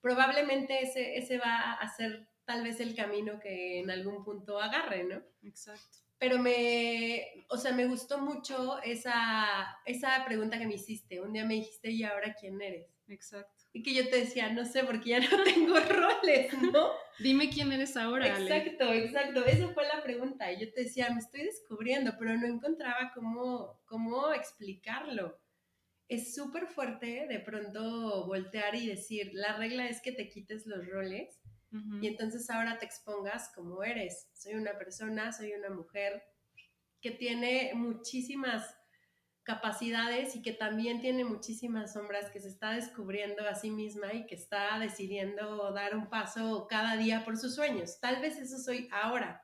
probablemente ese, ese va a ser tal vez el camino que en algún punto agarre, ¿no? Exacto. Pero me, o sea, me gustó mucho esa, esa pregunta que me hiciste. Un día me dijiste, ¿y ahora quién eres? Exacto. Y que yo te decía, no sé, porque ya no (laughs) tengo roles, ¿no? Dime quién eres ahora. Exacto, exacto. Esa fue la pregunta. Y yo te decía, me estoy descubriendo, pero no encontraba cómo, cómo explicarlo es súper fuerte de pronto voltear y decir, la regla es que te quites los roles y entonces ahora te expongas como eres. Soy una persona, soy una mujer que tiene muchísimas capacidades y que también tiene muchísimas sombras, que se está descubriendo a sí misma y que está decidiendo dar un paso cada día por sus sueños. Tal vez eso soy ahora,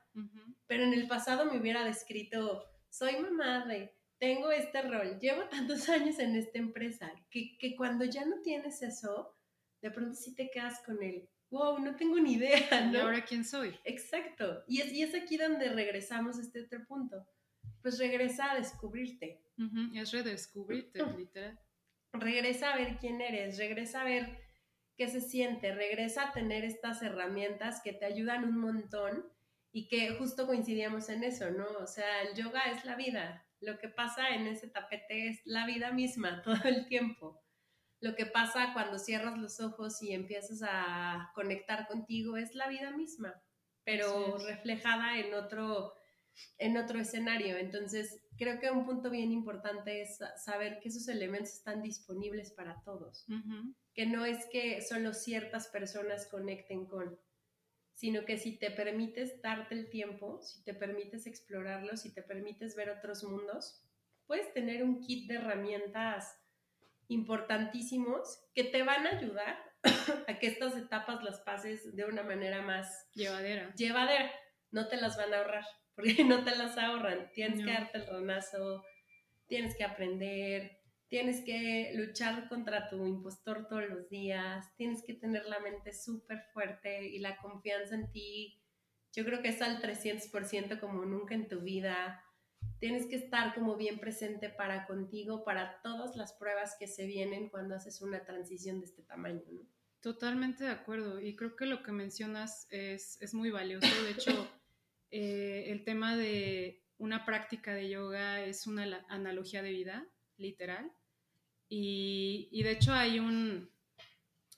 pero en el pasado me hubiera descrito, soy mamá de tengo este rol, llevo (laughs) tantos años en esta empresa, que, que cuando ya no tienes eso, de pronto sí te quedas con el, wow, no tengo ni idea, ¿no? ¿Y ahora quién soy? Exacto. Y es, y es aquí donde regresamos a este otro punto. Pues regresa a descubrirte. Es redescubrirte, (clears throat) literal. Regresa a ver quién eres, regresa a ver qué se siente, regresa a tener estas herramientas que te ayudan un montón y que justo coincidíamos en eso, ¿no? O sea, el yoga es la vida, lo que pasa en ese tapete es la vida misma (laughs) todo el tiempo. Lo que pasa cuando cierras los ojos y empiezas a conectar contigo es la vida misma, pero reflejada en otro, en otro escenario. Entonces, creo que un punto bien importante es saber que esos elementos están disponibles para todos, que no es que solo ciertas personas conecten con, sino que si te permites darte el tiempo, si te permites explorarlo, si te permites ver otros mundos, puedes tener un kit de herramientas importantísimos que te van a ayudar (coughs) a que estas etapas las pases de una manera más llevadera. Llevadera. No te las van a ahorrar, porque (laughs) no te las ahorran. Tienes que darte el ronazo, tienes que aprender, tienes que luchar contra tu impostor todos los días, tienes que tener la mente súper fuerte y la confianza en ti. Yo creo que es al 300% como nunca en tu vida. Tienes que estar como bien presente para contigo, para todas las pruebas que se vienen cuando haces una transición de este tamaño, ¿no? Totalmente de acuerdo. Y creo que lo que mencionas es, es muy valioso. De hecho, (laughs) eh, el tema de una práctica de yoga es una analogía de vida literal. Y, de hecho hay un,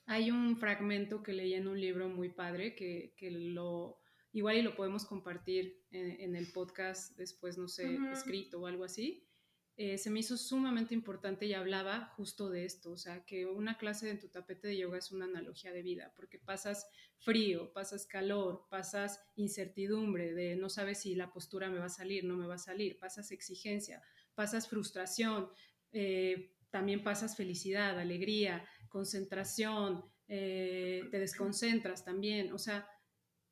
hay un fragmento que leí en un libro muy padre que, lo, igual y lo podemos compartir en, el podcast después, no sé, escrito o algo así. Eh, se me hizo sumamente importante y hablaba justo de esto, o sea, que una clase en tu tapete de yoga es una analogía de vida, porque pasas frío, pasas calor, pasas incertidumbre de no sabes si la postura me va a salir, no me va a salir, pasas exigencia, pasas frustración, eh, también pasas felicidad, alegría, concentración, eh, te desconcentras también, o sea,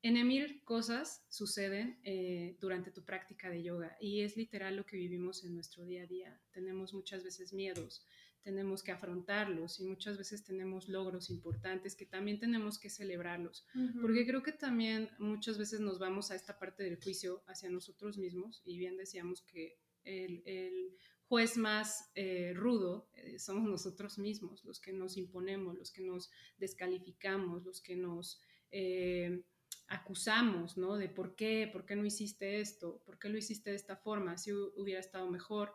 en mil cosas suceden eh, durante tu práctica de yoga y es literal lo que vivimos en nuestro día a día. Tenemos muchas veces miedos, tenemos que afrontarlos y muchas veces tenemos logros importantes que también tenemos que celebrarlos, porque creo que también muchas veces nos vamos a esta parte del juicio hacia nosotros mismos y bien decíamos que el, juez más eh, rudo eh, somos nosotros mismos, los que nos imponemos, los que nos descalificamos, los que nos eh, acusamos, ¿no? De por qué, por qué no hiciste esto, por qué lo hiciste de esta forma, si hubiera estado mejor.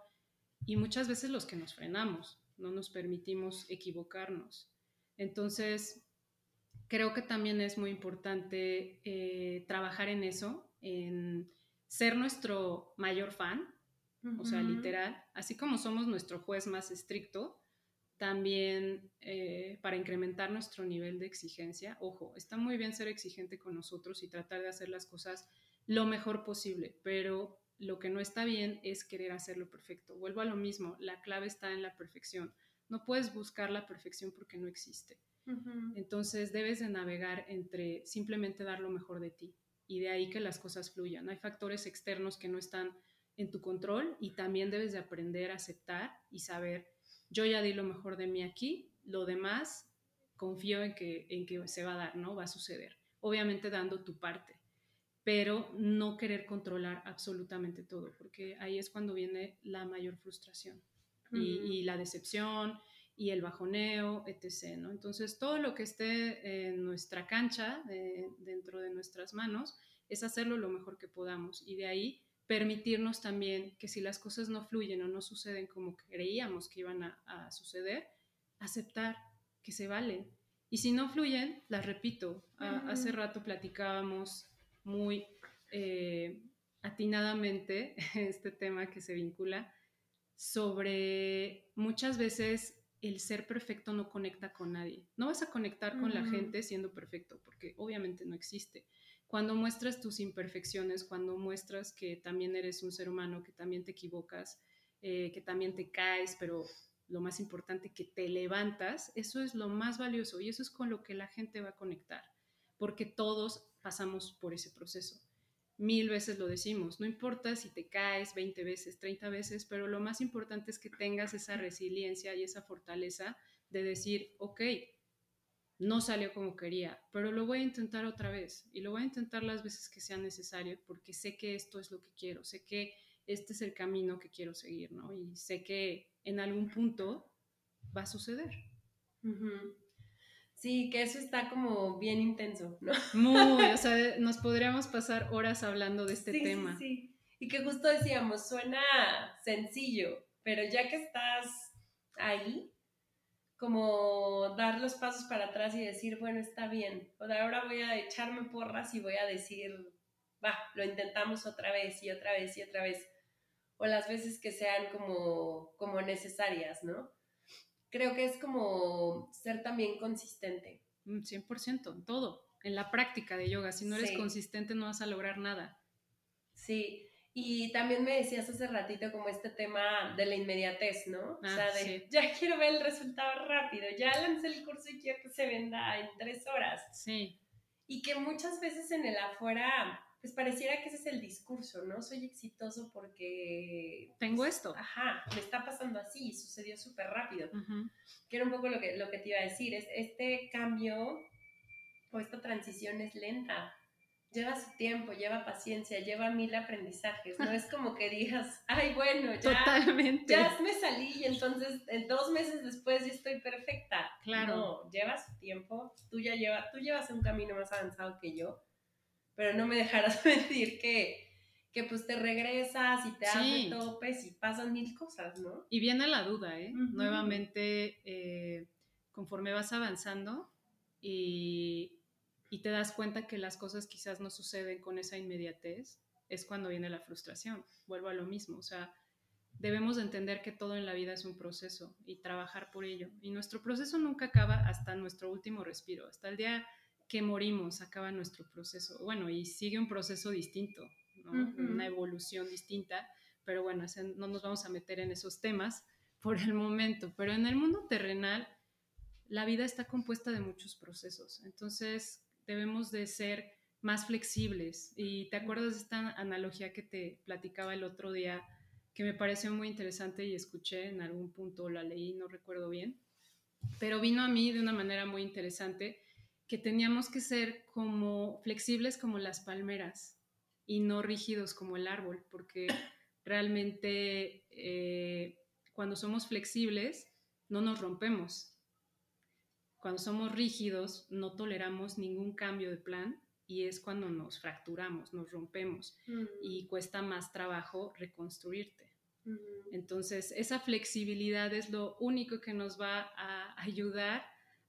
Y muchas veces los que nos frenamos, no nos permitimos equivocarnos. Entonces, creo que también es muy importante trabajar en eso, en ser nuestro mayor fan, o sea, literal, así como somos nuestro juez más estricto, también eh, para incrementar nuestro nivel de exigencia, ojo, está muy bien ser exigente con nosotros y tratar de hacer las cosas lo mejor posible, pero lo que no está bien es querer hacerlo perfecto. Vuelvo a lo mismo, la clave está en la perfección. No puedes buscar la perfección porque no existe. Entonces debes de navegar entre simplemente dar lo mejor de ti y de ahí que las cosas fluyan. Hay factores externos que no están en tu control y también debes de aprender a aceptar y saber, yo ya di lo mejor de mí aquí, lo demás confío en que, en que se va a dar, ¿no? Va a suceder. Obviamente dando tu parte pero no querer controlar absolutamente todo, porque ahí es cuando viene la mayor frustración y, la decepción y el bajoneo, etc. ¿no? Entonces, todo lo que esté en nuestra cancha, dentro de nuestras manos, es hacerlo lo mejor que podamos y de ahí permitirnos también que si las cosas no fluyen o no suceden como creíamos que iban a, suceder, aceptar que se valen. Y si no fluyen, las repito. hace rato platicábamos muy eh, atinadamente (laughs) este tema que se vincula sobre muchas veces el ser perfecto no conecta con nadie. No vas a conectar con la gente siendo perfecto, porque obviamente no existe. Cuando muestras tus imperfecciones, cuando muestras que también eres un ser humano, que también te equivocas, eh, que también te caes, pero lo más importante, que te levantas, eso es lo más valioso y eso es con lo que la gente va a conectar, porque todos pasamos por ese proceso. Mil veces lo decimos, no importa si te caes 20 veces, 30 veces, pero lo más importante es que tengas esa resiliencia y esa fortaleza de decir, ok, no salió como quería, pero lo voy a intentar otra vez y lo voy a intentar las veces que sea necesario porque sé que esto es lo que quiero, sé que este es el camino que quiero seguir, ¿no? Y sé que en algún punto va a suceder. Sí, que eso está como bien intenso, ¿no? (laughs) Muy, o sea, (laughs) nos podríamos pasar horas hablando de este tema. Sí, sí. Y que justo decíamos, suena sencillo, pero ya que estás ahí, como dar los pasos para atrás y decir, bueno, está bien, o de ahora voy a echarme porras y voy a decir, va, lo intentamos otra vez y otra vez y otra vez, o las veces que sean como, como necesarias, ¿no? creo que es como ser también consistente. 100%, en todo, en la práctica de yoga. Si no eres consistente no vas a lograr nada. Sí, y también me decías hace ratito como este tema de la inmediatez, ¿no? o sea, ah, de ya quiero ver el resultado rápido, ya lancé el curso y quiero que se venda en tres horas. Sí. Y que muchas veces en el afuera pues pareciera que ese es el discurso, ¿no? Soy exitoso porque... Tengo esto. Ajá, me está pasando así, sucedió súper rápido. Que era un poco lo que, lo que te iba a decir, es este cambio o esta transición es lenta. Lleva su tiempo, lleva paciencia, lleva mil aprendizajes. No es como que digas, ay, bueno, ya, Totalmente. ya me salí y entonces en dos meses después ya estoy perfecta. Claro. No, lleva su tiempo. Tú ya lleva, tú llevas un camino más avanzado que yo pero no me dejarás (laughs) mentir que, que pues te regresas y te sí. topes y pasan mil cosas, ¿no? Y viene la duda, ¿eh? Nuevamente, eh, conforme vas avanzando y, y te das cuenta que las cosas quizás no suceden con esa inmediatez, es cuando viene la frustración. Vuelvo a lo mismo, o sea, debemos entender que todo en la vida es un proceso y trabajar por ello. Y nuestro proceso nunca acaba hasta nuestro último respiro, hasta el día que morimos, acaba nuestro proceso. Bueno, y sigue un proceso distinto, una evolución distinta, pero bueno, no nos vamos a meter en esos temas por el momento. Pero en el mundo terrenal, la vida está compuesta de muchos procesos, entonces debemos de ser más flexibles. Y te acuerdas de esta analogía que te platicaba el otro día, que me pareció muy interesante y escuché en algún punto, la leí, no recuerdo bien, pero vino a mí de una manera muy interesante que teníamos que ser como flexibles como las palmeras y no rígidos como el árbol, porque (coughs) realmente eh, cuando somos flexibles no nos rompemos. Cuando somos rígidos no toleramos ningún cambio de plan y es cuando nos fracturamos, nos rompemos mm. y cuesta más trabajo reconstruirte. Mm. Entonces, esa flexibilidad es lo único que nos va a ayudar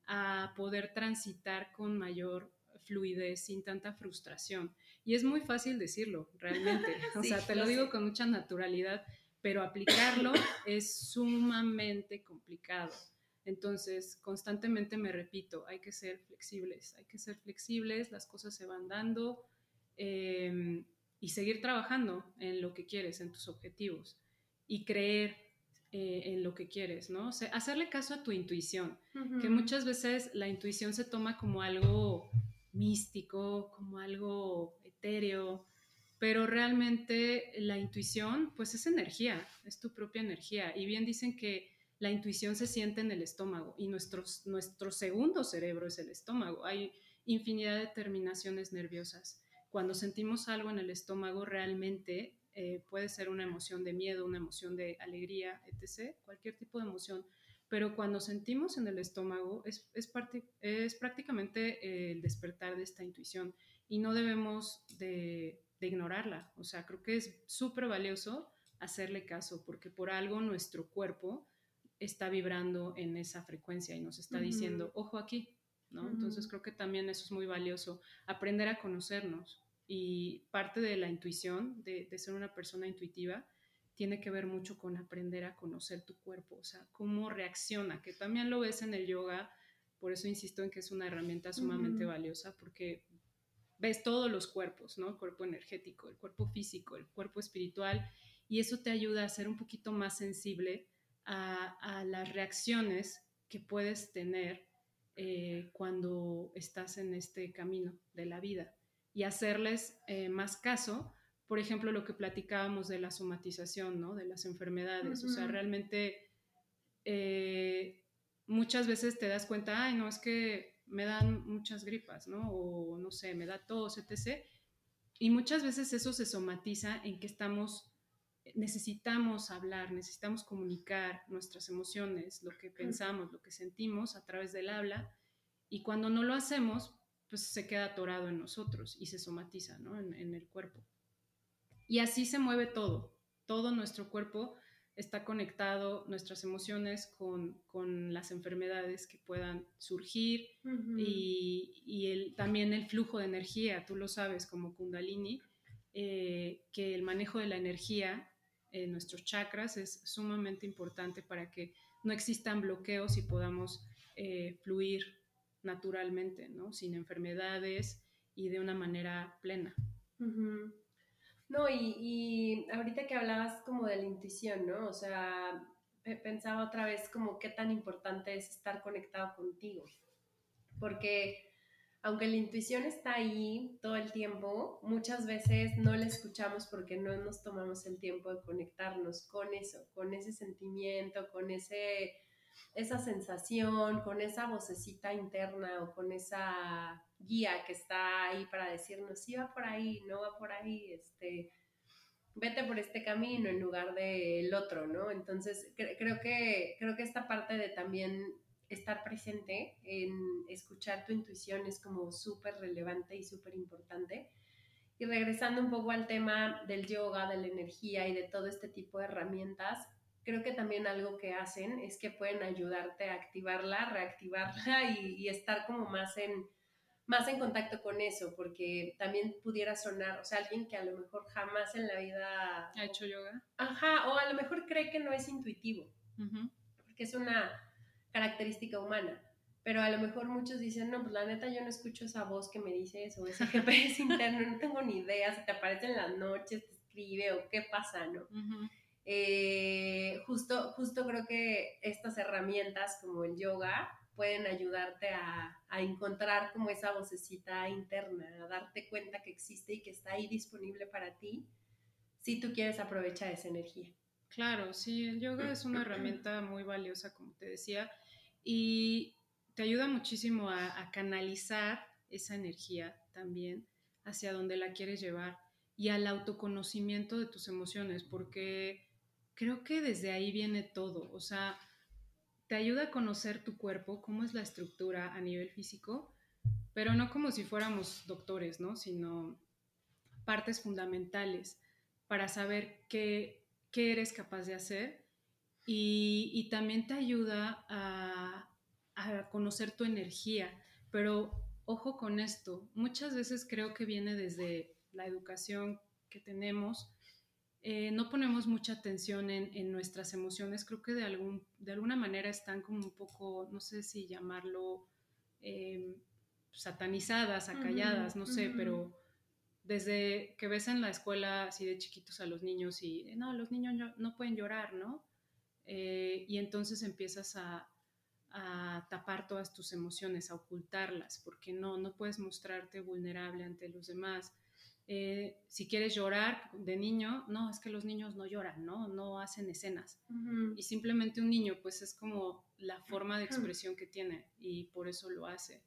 a poder transitar con mayor fluidez, sin tanta frustración. Y es muy fácil decirlo, realmente. (laughs) O sea, te lo digo con mucha naturalidad, pero aplicarlo (coughs) es sumamente complicado. Entonces, constantemente me repito, hay que ser flexibles, hay que ser flexibles, las cosas se van dando em, y seguir trabajando en lo que quieres, en tus objetivos y creer eh, en lo que quieres, ¿no? O sea, hacerle caso a tu intuición, que muchas veces la intuición se toma como algo místico, como algo etéreo, pero realmente la intuición, pues es energía, es tu propia energía. Y bien dicen que la intuición se siente en el estómago y nuestro, segundo cerebro es el estómago. Hay infinidad de terminaciones nerviosas. Cuando sentimos algo en el estómago, realmente eh, puede ser una emoción de miedo, una emoción de alegría, etc., cualquier tipo de emoción. Pero cuando sentimos en el estómago, es, prácticamente el despertar de esta intuición y no debemos de, de ignorarla. O sea, creo que es súper valioso hacerle caso porque por algo nuestro cuerpo está vibrando en esa frecuencia y nos está diciendo, ojo aquí, ¿no? Entonces creo que también eso es muy valioso, aprender a conocernos y parte de la intuición, de, ser una persona intuitiva, tiene que ver mucho con aprender a conocer tu cuerpo, o sea, cómo reacciona, que también lo ves en el yoga, por eso insisto en que es una herramienta sumamente valiosa, porque ves todos los cuerpos, ¿no? El cuerpo energético, el cuerpo físico, el cuerpo espiritual, y eso te ayuda a ser un poquito más sensible a, las reacciones que puedes tener eh, cuando estás en este camino de la vida y hacerles eh, más caso, por ejemplo, lo que platicábamos de la somatización, ¿no? De las enfermedades, o sea, realmente eh, muchas veces te das cuenta, ay, no, es que me dan muchas gripas, ¿no? O no sé, me da tos, etc. Y muchas veces eso se somatiza en que estamos necesitamos hablar, necesitamos comunicar nuestras emociones, lo que pensamos, lo que sentimos a través del habla, y cuando no lo hacemos, pues se queda atorado en nosotros y se somatiza ¿no? en, el cuerpo. Y así se mueve todo, todo nuestro cuerpo está conectado, nuestras emociones con, con las enfermedades que puedan surgir y, y el, también el flujo de energía, tú lo sabes como kundalini, eh, que el manejo de la energía en nuestros chakras es sumamente importante para que no existan bloqueos y podamos eh, fluir naturalmente, ¿no? Sin enfermedades y de una manera plena. No, y, y, ahorita que hablabas como de la intuición, ¿no? O sea, pensaba otra vez como qué tan importante es estar conectado contigo. Porque aunque la intuición está ahí todo el tiempo, muchas veces no la escuchamos porque no nos tomamos el tiempo de conectarnos con eso, con ese sentimiento, con ese, esa sensación, con esa vocecita interna o con esa guía que está ahí para decirnos, sí va por ahí, no va por ahí, este, vete por este camino en lugar del otro, ¿no? Entonces, creo, que, creo que esta parte de también estar presente en escuchar tu intuición es como súper relevante y súper importante. Y regresando un poco al tema del yoga, de la energía y de todo este tipo de herramientas, creo que también algo que hacen es que pueden ayudarte a activarla, reactivarla y, estar como más en, más en contacto con eso, porque también pudiera sonar, o sea, alguien que a lo mejor jamás en la vida ha hecho yoga. Ajá, o a lo mejor cree que no es intuitivo, porque es una característica humana. Pero a lo mejor muchos dicen, no, pues la neta yo no escucho esa voz que me dice eso, ese (laughs) GPS interno, no tengo ni idea, si te aparece en las noches, te escribe o qué pasa, ¿no? Eh, justo, justo creo que estas herramientas como el yoga pueden ayudarte a, a, encontrar como esa vocecita interna, a darte cuenta que existe y que está ahí disponible para ti si tú quieres aprovechar esa energía. Claro, sí, el yoga es una (clears throat) herramienta muy valiosa, como te decía, y te ayuda muchísimo a, canalizar esa energía también hacia donde la quieres llevar y al autoconocimiento de tus emociones, porque creo que desde ahí viene todo, o sea, te ayuda a conocer tu cuerpo, cómo es la estructura a nivel físico, pero no como si fuéramos doctores, ¿no? Sino partes fundamentales para saber qué qué eres capaz de hacer y, también te ayuda a, conocer tu energía. Pero ojo con esto, muchas veces creo que viene desde la educación que tenemos. Eh, no ponemos mucha atención en, nuestras emociones, creo que de, algún, de alguna manera están como un poco, no sé si llamarlo em, satanizadas, acalladas, no sé, pero desde que ves en la escuela así de chiquitos a los niños y no, los niños no pueden llorar, ¿no? Eh, y entonces empiezas a, a, tapar todas tus emociones, a ocultarlas, porque no, no puedes mostrarte vulnerable ante los demás. Eh, si quieres llorar de niño, no, es que los niños no lloran, ¿no? No hacen escenas. Y simplemente un niño, pues es como la forma de expresión que tiene y por eso lo hace.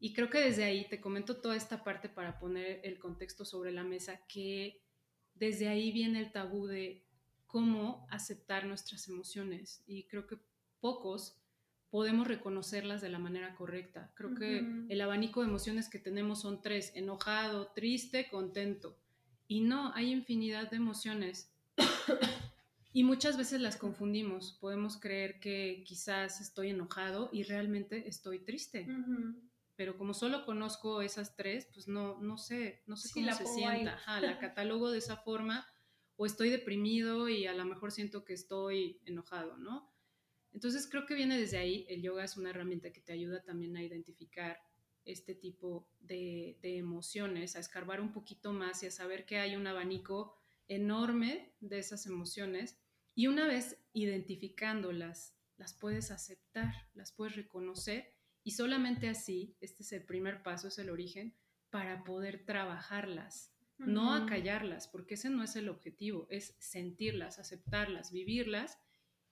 Y creo que desde ahí te comento toda esta parte para poner el contexto sobre la mesa, que desde ahí viene el tabú de cómo aceptar nuestras emociones. Y creo que pocos podemos reconocerlas de la manera correcta. Creo que el abanico de emociones que tenemos son tres, enojado, triste, contento. Y no, hay infinidad de emociones. (coughs) y muchas veces las confundimos. Podemos creer que quizás estoy enojado y realmente estoy triste pero como solo conozco esas tres, pues no, no sé, no sé cómo se sienta. la (laughs) catalogo de esa forma o estoy deprimido y a lo mejor siento que estoy enojado, ¿no? Entonces creo que viene desde ahí. El yoga es una herramienta que te ayuda también a identificar este tipo de, de emociones, a escarbar un poquito más y a saber que hay un abanico enorme de esas emociones. Y una vez identificándolas, las puedes aceptar, las puedes reconocer y solamente así, este es el primer paso, es el origen, para poder trabajarlas, no acallarlas, porque ese no es el objetivo, es sentirlas, aceptarlas, vivirlas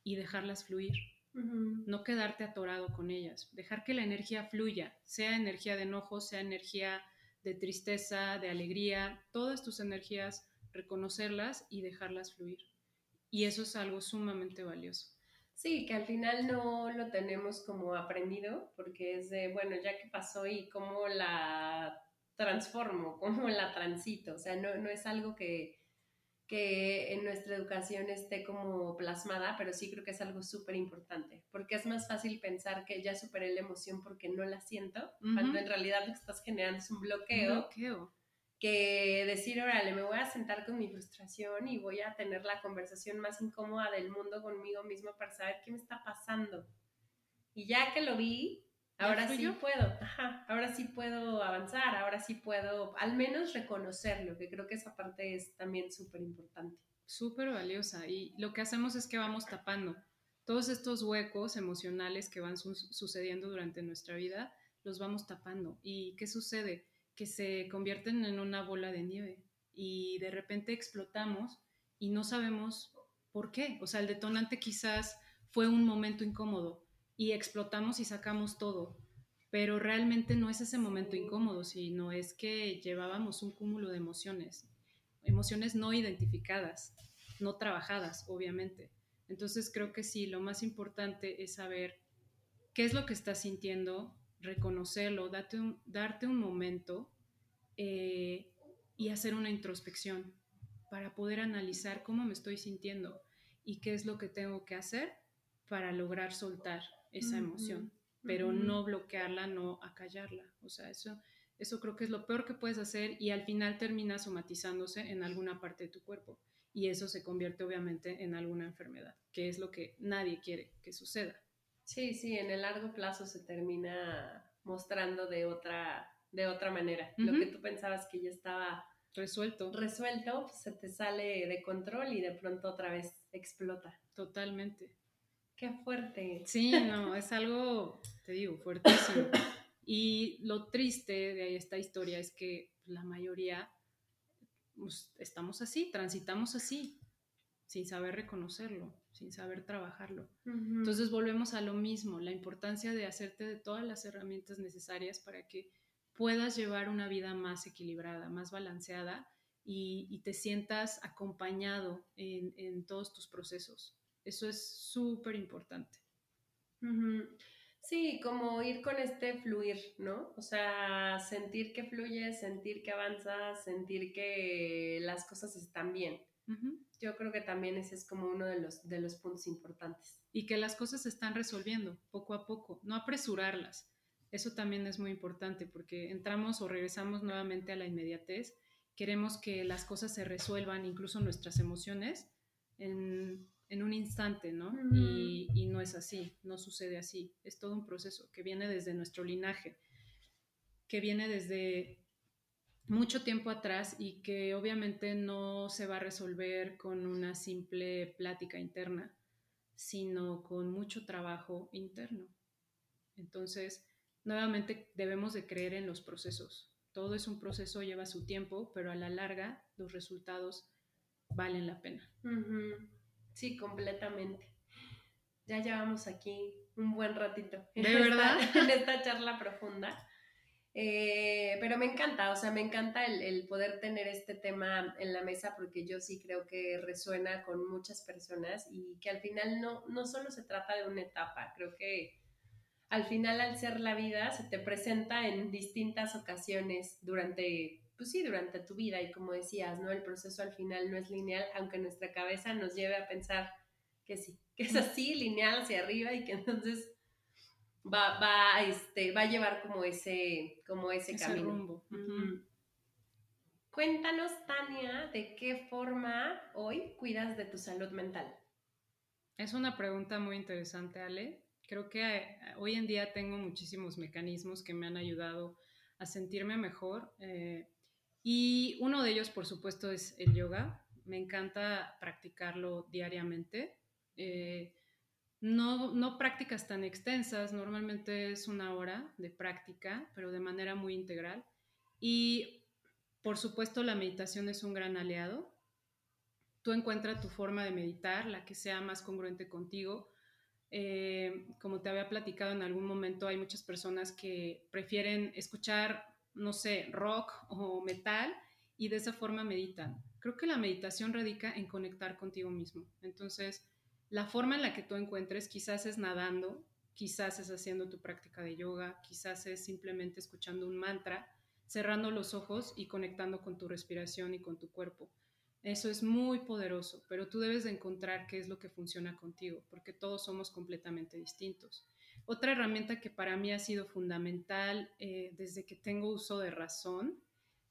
y dejarlas fluir. No quedarte atorado con ellas, dejar que la energía fluya, sea energía de enojo, sea energía de tristeza, de alegría, todas tus energías, reconocerlas y dejarlas fluir. Y eso es algo sumamente valioso. Sí, que al final no lo tenemos como aprendido, porque es de, bueno, ya que pasó y cómo la transformo, cómo la transito, o sea, no, no es algo que, que en nuestra educación esté como plasmada, pero sí creo que es algo súper importante, porque es más fácil pensar que ya superé la emoción porque no la siento, cuando en realidad lo que estás generando es un bloqueo. Un bloqueo que decir, órale, me voy a sentar con mi frustración y voy a tener la conversación más incómoda del mundo conmigo mismo para saber qué me está pasando. Y ya que lo vi, ahora sí puedo, ahora sí puedo avanzar, ahora sí puedo al menos reconocerlo, que creo que esa parte es también súper importante. Súper valiosa. Y lo que hacemos es que vamos tapando todos estos huecos emocionales que van sucediendo durante nuestra vida, los vamos tapando. ¿Y qué sucede? que se convierten en una bola de nieve y de repente explotamos y no sabemos por qué. O sea, el detonante quizás fue un momento incómodo y explotamos y sacamos todo, pero realmente no es ese momento incómodo, sino es que llevábamos un cúmulo de emociones, emociones no identificadas, no trabajadas, obviamente. Entonces creo que sí, lo más importante es saber qué es lo que estás sintiendo, reconocerlo, darte un, darte un momento eh, y hacer una introspección para poder analizar cómo me estoy sintiendo y qué es lo que tengo que hacer para lograr soltar esa emoción, pero no bloquearla, no acallarla. O sea, eso, eso creo que es lo peor que puedes hacer y al final termina somatizándose en alguna parte de tu cuerpo y eso se convierte obviamente en alguna enfermedad, que es lo que nadie quiere que suceda. Sí, sí, en el largo plazo se termina mostrando de otra, de otra manera. Lo que tú pensabas que ya estaba resuelto, resuelto pues, se te sale de control y de pronto otra vez explota. Totalmente. Qué fuerte. Sí, no, es algo, te digo, fuertísimo. Y lo triste de esta historia es que la mayoría pues, estamos así, transitamos así, sin saber reconocerlo sin saber trabajarlo. Entonces volvemos a lo mismo, la importancia de hacerte de todas las herramientas necesarias para que puedas llevar una vida más equilibrada, más balanceada y, te sientas acompañado en, todos tus procesos. Eso es súper importante. Sí, como ir con este fluir, ¿no? O sea, sentir que fluye, sentir que avanzas, sentir que las cosas están bien. Yo creo que también ese es como uno de los, de los puntos importantes. Y que las cosas se están resolviendo poco a poco, no apresurarlas. Eso también es muy importante porque entramos o regresamos nuevamente a la inmediatez. Queremos que las cosas se resuelvan, incluso nuestras emociones, en, en un instante, ¿no? y, y no es así, no sucede así. Es todo un proceso que viene desde nuestro linaje, que viene desde mucho tiempo atrás y que obviamente no se va a resolver con una simple plática interna. sino con mucho trabajo interno. Entonces, nuevamente debemos de creer en los procesos. Todo es un proceso, lleva su tiempo, pero a la larga los resultados valen la pena. Sí, completamente. Ya llevamos aquí un buen ratito. ¿De verdad? (laughs) en esta charla profunda. Eh, pero me encanta, o sea, me encanta el, poder tener este tema en la mesa porque yo sí creo que resuena con muchas personas y que al final no, no solo se trata de una etapa, creo que al final al ser la vida se te presenta en distintas ocasiones durante, pues sí, durante tu vida y como decías, ¿no? El proceso al final no es lineal, aunque nuestra cabeza nos lleve a pensar que sí, (laughs) que es así, lineal hacia arriba y que entonces va, va, este, va a llevar como ese, como ese, camino. Rumbo. Cuéntanos, Tania, de qué forma hoy cuidas de tu salud mental. Es una pregunta muy interesante, Ale. Creo que eh, hoy en día tengo muchísimos mecanismos que me han ayudado a sentirme mejor. Eh, y uno de ellos, por supuesto, es el yoga. Me encanta practicarlo diariamente. Eh, no, no prácticas tan extensas, normalmente es una hora de práctica, pero de manera muy integral. Y por supuesto la meditación es un gran aliado. Tú encuentras tu forma de meditar, la que sea más congruente contigo. Eh, como te había platicado en algún momento, hay muchas personas que prefieren escuchar, no sé, rock o metal y de esa forma meditan. Creo que la meditación radica en conectar contigo mismo. Entonces, la forma en la que tú encuentres quizás es nadando, quizás es haciendo tu práctica de yoga, quizás es simplemente escuchando un mantra, cerrando los ojos y conectando con tu respiración y con tu cuerpo. Eso es muy poderoso, pero tú debes de encontrar qué es lo que funciona contigo, porque todos somos completamente distintos. Otra herramienta que para mí ha sido fundamental eh, desde que tengo uso de razón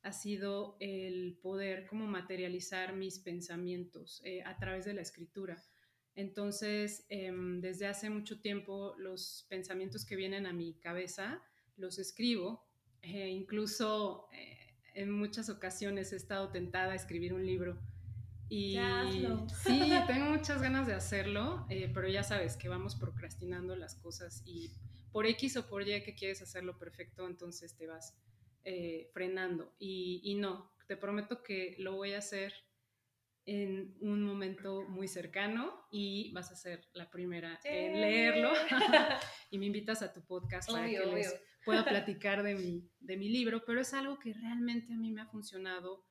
ha sido el poder como materializar mis pensamientos eh, a través de la escritura. Entonces, em, desde hace mucho tiempo los pensamientos que vienen a mi cabeza los escribo. Eh, incluso en muchas ocasiones he estado tentada a escribir un libro. Y sí, tengo muchas ganas de hacerlo, eh, pero ya sabes que vamos procrastinando las cosas y por X o por Y que quieres hacerlo perfecto, entonces te vas frenando. Y, y no, te prometo que lo voy a hacer en un momento muy cercano y vas a ser la primera en leerlo. (laughs) (laughs) Y me invitas a tu podcast para que les pueda (laughs) platicar de mi, de mi libro, pero es algo que realmente a mí me ha funcionado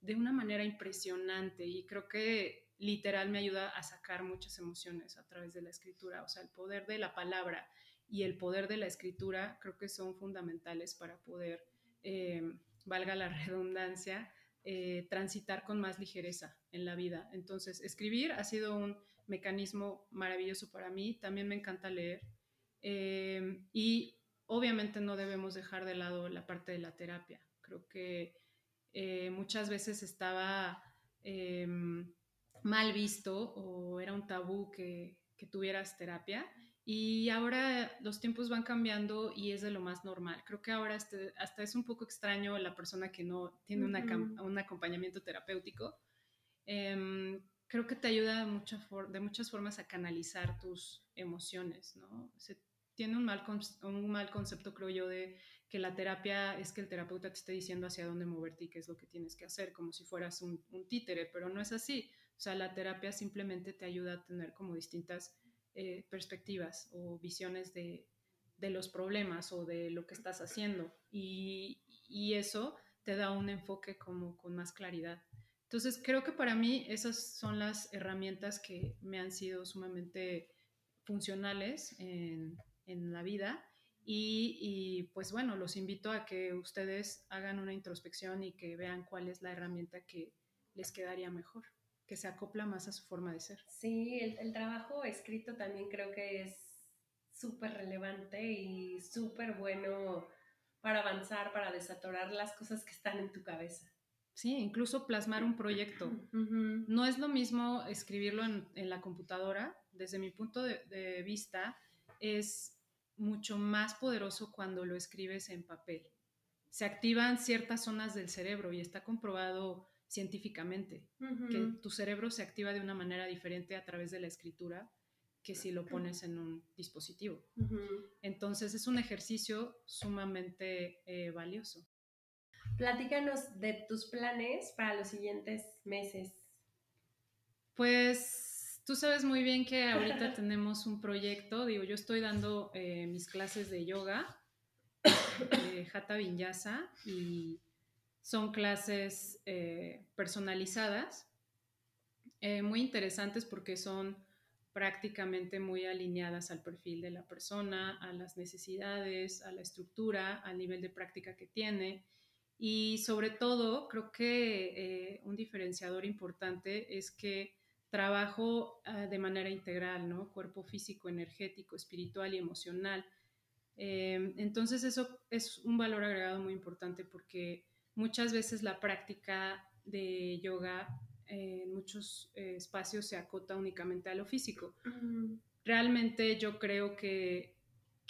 de una manera impresionante y creo que literal me ayuda a sacar muchas emociones a través de la escritura, o sea, el poder de la palabra y el poder de la escritura creo que son fundamentales para poder, eh, valga la (laughs) redundancia, eh, transitar con más ligereza en la vida. Entonces, escribir ha sido un mecanismo maravilloso para mí. También me encanta leer. Eh, y obviamente no debemos dejar de lado la parte de la terapia. Creo que eh, muchas veces estaba mal visto o era un tabú que, que tuvieras terapia y ahora los tiempos van cambiando y es de lo más normal. Creo que ahora este, hasta es un poco extraño la persona que no tiene un acompañamiento terapéutico. Em, creo que te ayuda de muchas formas a canalizar tus emociones, ¿no? Se tiene un mal, un mal concepto, creo yo, de que la terapia es que el terapeuta te esté diciendo hacia dónde moverte y qué es lo que tienes que hacer, como si fueras un, títere, pero no es así. O sea, la terapia simplemente te ayuda a tener como distintas eh, perspectivas o visiones de, los problemas o de lo que estás haciendo y, eso te da un enfoque como con más claridad. Entonces creo que para mí esas son las herramientas que me han sido sumamente funcionales en, la vida y, y, pues bueno, los invito a que ustedes hagan una introspección y que vean cuál es la herramienta que les quedaría mejor que se acopla más a su forma de ser. Sí, el, trabajo escrito también creo que es súper relevante y súper bueno para avanzar, para desatorar las cosas que están en tu cabeza. Sí, incluso plasmar un proyecto. (clears throat) No es lo mismo escribirlo en, la computadora. Desde mi punto de, vista, es mucho más poderoso cuando lo escribes en papel. Se activan ciertas zonas del cerebro y está comprobado científicamente, que tu cerebro se activa de una manera diferente a través de la escritura que si lo pones en un dispositivo. Entonces es un ejercicio sumamente eh, valioso. Platícanos de tus planes para los siguientes meses. Pues tú sabes muy bien que ahorita (laughs) tenemos un proyecto, digo, yo estoy dando eh, mis clases de yoga, de Hatha Vinyasa, y son clases eh, personalizadas, muy interesantes porque son prácticamente muy alineadas al perfil de la persona, a las necesidades, a la estructura, al nivel de práctica que tiene. Y sobre todo, creo que eh, un diferenciador importante es que trabajo ah, de manera integral, ¿no? Cuerpo físico, energético, espiritual y emocional. Em, entonces eso es un valor agregado muy importante porque muchas veces la práctica de yoga en muchos eh, espacios se acota únicamente a lo físico. Realmente yo creo que,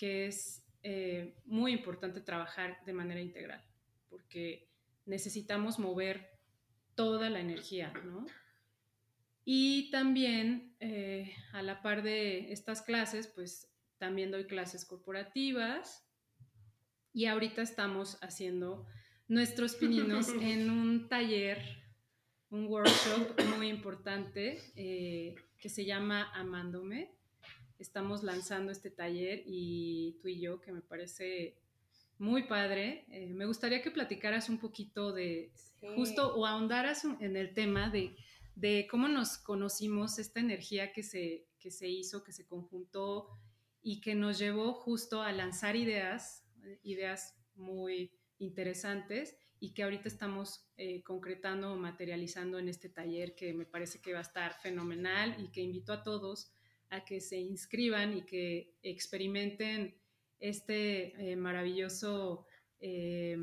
es eh, muy importante trabajar de manera integral, porque necesitamos mover toda la energía, ¿no? Y también, eh, a la par de estas clases, pues también doy clases corporativas y ahorita estamos haciendo nuestros pininos (laughs) en un taller un workshop muy importante eh, que se llama Amándome. Estamos lanzando este taller y tú y yo, que me parece muy padre. Eh, me gustaría que platicaras un poquito de justo o ahondaras en el tema de, de, cómo nos conocimos, esta energía que se, que se hizo, que se conjuntó y que nos llevó justo a lanzar ideas, ideas muy interesantes y que ahorita estamos eh, concretando o materializando en este taller que me parece que va a estar fenomenal y que invito a todos a que se inscriban y que experimenten este eh, maravilloso eh,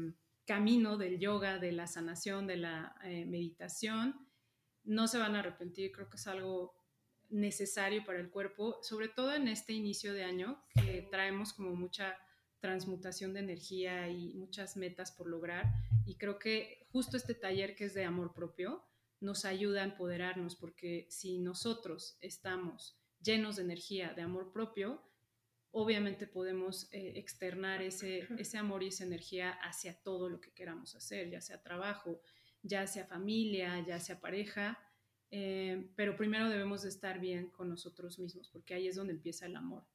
camino del yoga, de la sanación, de la meditación. No se van a arrepentir, creo que es algo necesario para el cuerpo, sobre todo en este inicio de año que traemos como mucha transmutación de energía y muchas metas por lograr. Y creo que justo este taller que es de amor propio nos ayuda a empoderarnos, porque si nosotros estamos llenos de energía, de amor propio, obviamente podemos eh, externar ese, ese amor y esa energía hacia todo lo que queramos hacer, ya sea trabajo, ya sea familia, ya sea pareja, eh, pero primero debemos de estar bien con nosotros mismos, porque ahí es donde empieza el amor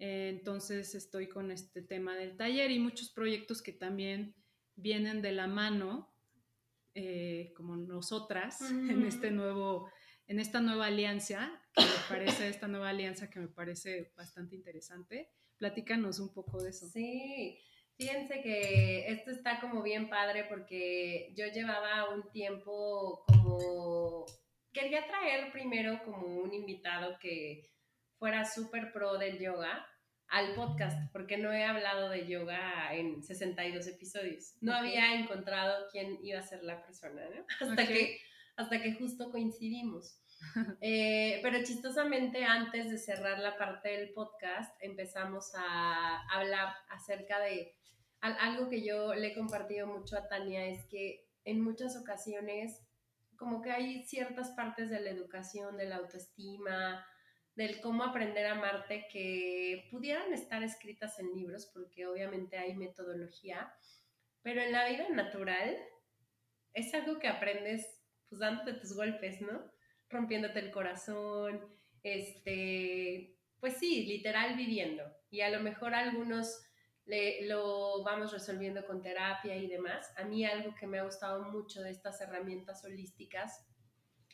entonces estoy con este tema del taller y muchos proyectos que también vienen de la mano, eh, como nosotras, en este nuevo, en esta nueva alianza, que me parece, esta nueva alianza que me parece bastante interesante. Platícanos un poco de eso. Sí, fíjense que esto está como bien padre porque yo llevaba un tiempo como, quería traer primero como un invitado que fuera súper pro del yoga al podcast, porque no he hablado de yoga en 62 episodios. No había encontrado quién iba a ser la persona, ¿no? (laughs) Hasta, que, hasta que justo coincidimos. Eh, pero chistosamente, antes de cerrar la parte del podcast, empezamos a hablar acerca de algo que yo le he compartido mucho a Tania, es que en muchas ocasiones como que hay ciertas partes de la educación, de la autoestima, del cómo aprender a amarte que pudieran estar escritas en libros, porque obviamente hay metodología, pero en la vida natural es algo que aprendes pues dándote tus golpes, ¿no? Rompiéndote el corazón, este, pues sí, literal viviendo. Y a lo mejor algunos le, lo vamos resolviendo con terapia y demás. A mí algo que me ha gustado mucho de estas herramientas holísticas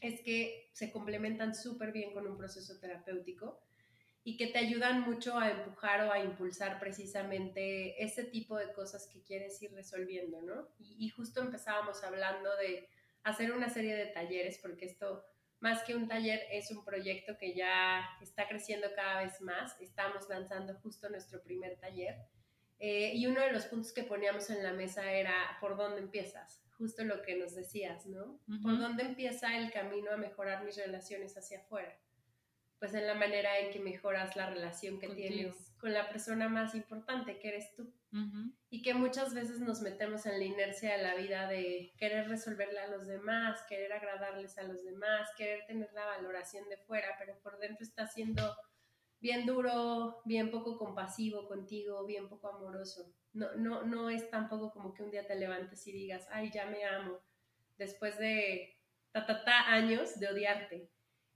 es que se complementan súper bien con un proceso terapéutico y que te ayudan mucho a empujar o a impulsar precisamente ese tipo de cosas que quieres ir resolviendo, ¿no? Y, justo empezábamos hablando de hacer una serie de talleres, porque esto, más que un taller, es un proyecto que ya está creciendo cada vez más. Estamos lanzando justo nuestro primer taller. Eh, y uno de los puntos que poníamos en la mesa era, ¿por dónde empiezas? justo lo que nos decías, ¿no? ¿Por dónde empieza el camino a mejorar mis relaciones hacia afuera? Pues en la manera en que mejoras la relación que tienes con la persona más importante, que eres tú. Y que muchas veces nos metemos en la inercia de la vida de querer resolverle a los demás, querer agradarles a los demás, querer tener la valoración de fuera, pero por dentro está siendo bien duro, bien poco compasivo contigo, bien poco amoroso. No, no, no es tampoco como que un día te levantes y digas, ay, ya me amo, después de ta, ta, ta años de odiarte.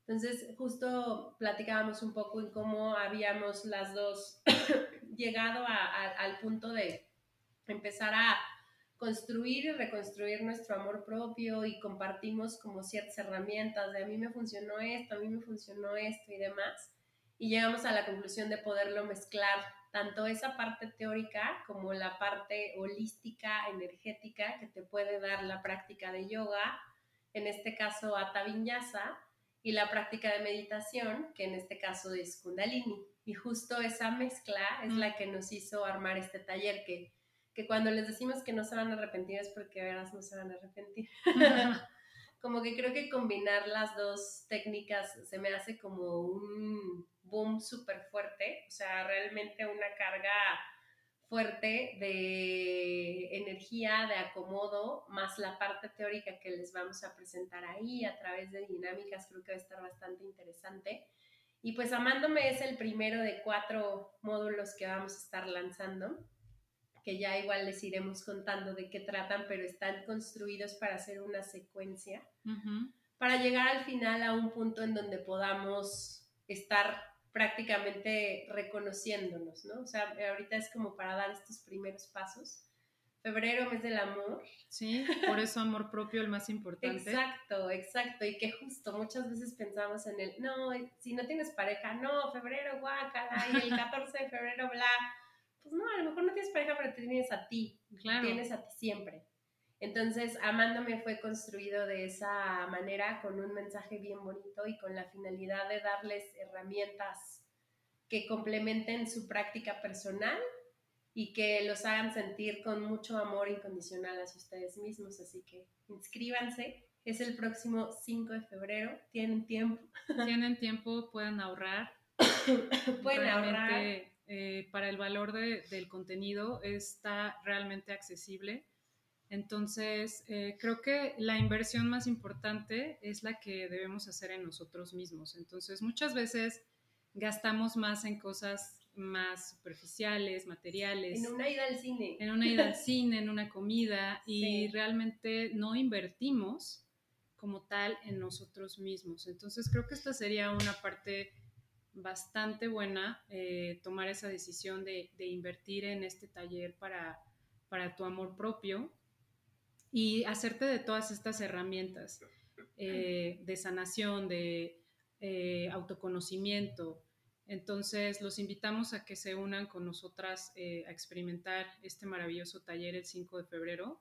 Entonces, justo platicábamos un poco en cómo habíamos las dos (clears throat) llegado al punto de empezar a construir y reconstruir nuestro amor propio y compartimos como ciertas herramientas de a mí me funcionó esto, a mí me funcionó esto y demás. Y llegamos a la conclusión de poderlo mezclar tanto esa parte teórica como la parte holística, energética que te puede dar la práctica de yoga, en este caso Hatha Vinyasa, y la práctica de meditación, que en este caso es Kundalini. Y justo esa mezcla es la que nos hizo armar este taller que que cuando les decimos que no se van a arrepentir es porque verás no se van a arrepentir. (laughs) como que creo que combinar las dos técnicas se me hace como un boom súper fuerte, o sea, realmente una carga fuerte de energía, de acomodo, más la parte teórica que les vamos a presentar ahí a través de dinámicas, creo que va a estar bastante interesante. Y pues Amándome es el primero de cuatro módulos que vamos a estar lanzando que ya igual les iremos contando de qué tratan, pero están construidos para hacer una secuencia, para llegar al final a un punto en donde podamos estar prácticamente reconociéndonos, ¿no? O sea, ahorita es como para dar estos primeros pasos. Febrero, mes del amor. Sí, por eso amor propio el más importante. Exacto, exacto. Y que justo muchas veces pensamos en el, no, si no tienes pareja, no, febrero, guácala, y el (laughs) 14 de febrero, bla pues no, a lo mejor no tienes pareja, pero te tienes a ti. Claro. Tienes a ti siempre. Entonces, Amándome fue construido de esa manera, con un mensaje bien bonito y con la finalidad de darles herramientas que complementen su práctica personal y que los hagan sentir con mucho amor incondicional hacia ustedes mismos. Así que inscríbanse. Es el próximo 5 de febrero. Tienen tiempo. (laughs) Tienen tiempo, pueden ahorrar. (coughs) pueden ahorrar eh, para el valor del contenido está realmente accesible. Entonces, eh, creo que la inversión más importante es la que debemos hacer en nosotros mismos. Entonces, muchas veces gastamos más en cosas más superficiales, materiales. En una ida al cine. En una ida al cine, en una comida, y realmente no invertimos como tal en nosotros mismos. Entonces, creo que esta sería una parte bastante buena eh, tomar esa decisión de, invertir en este taller para, para, tu amor propio y hacerte de todas estas herramientas eh, de sanación, de eh, autoconocimiento. Entonces, los invitamos a que se unan con nosotras a experimentar este maravilloso taller el 5 de febrero.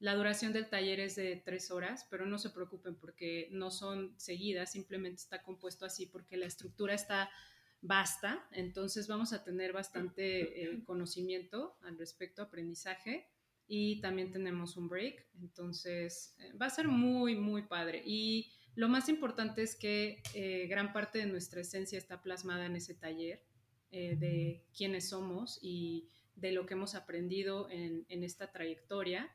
La duración del taller es de tres horas, pero no se preocupen porque no son seguidas, simplemente está compuesto así porque la estructura está vasta, entonces vamos a tener bastante eh, (laughs) conocimiento al respecto, aprendizaje y también tenemos un break, entonces eh, va a ser muy, muy padre. Y lo más importante es que eh, gran parte de nuestra esencia está plasmada en ese taller de quiénes somos y de lo que hemos aprendido en, en esta trayectoria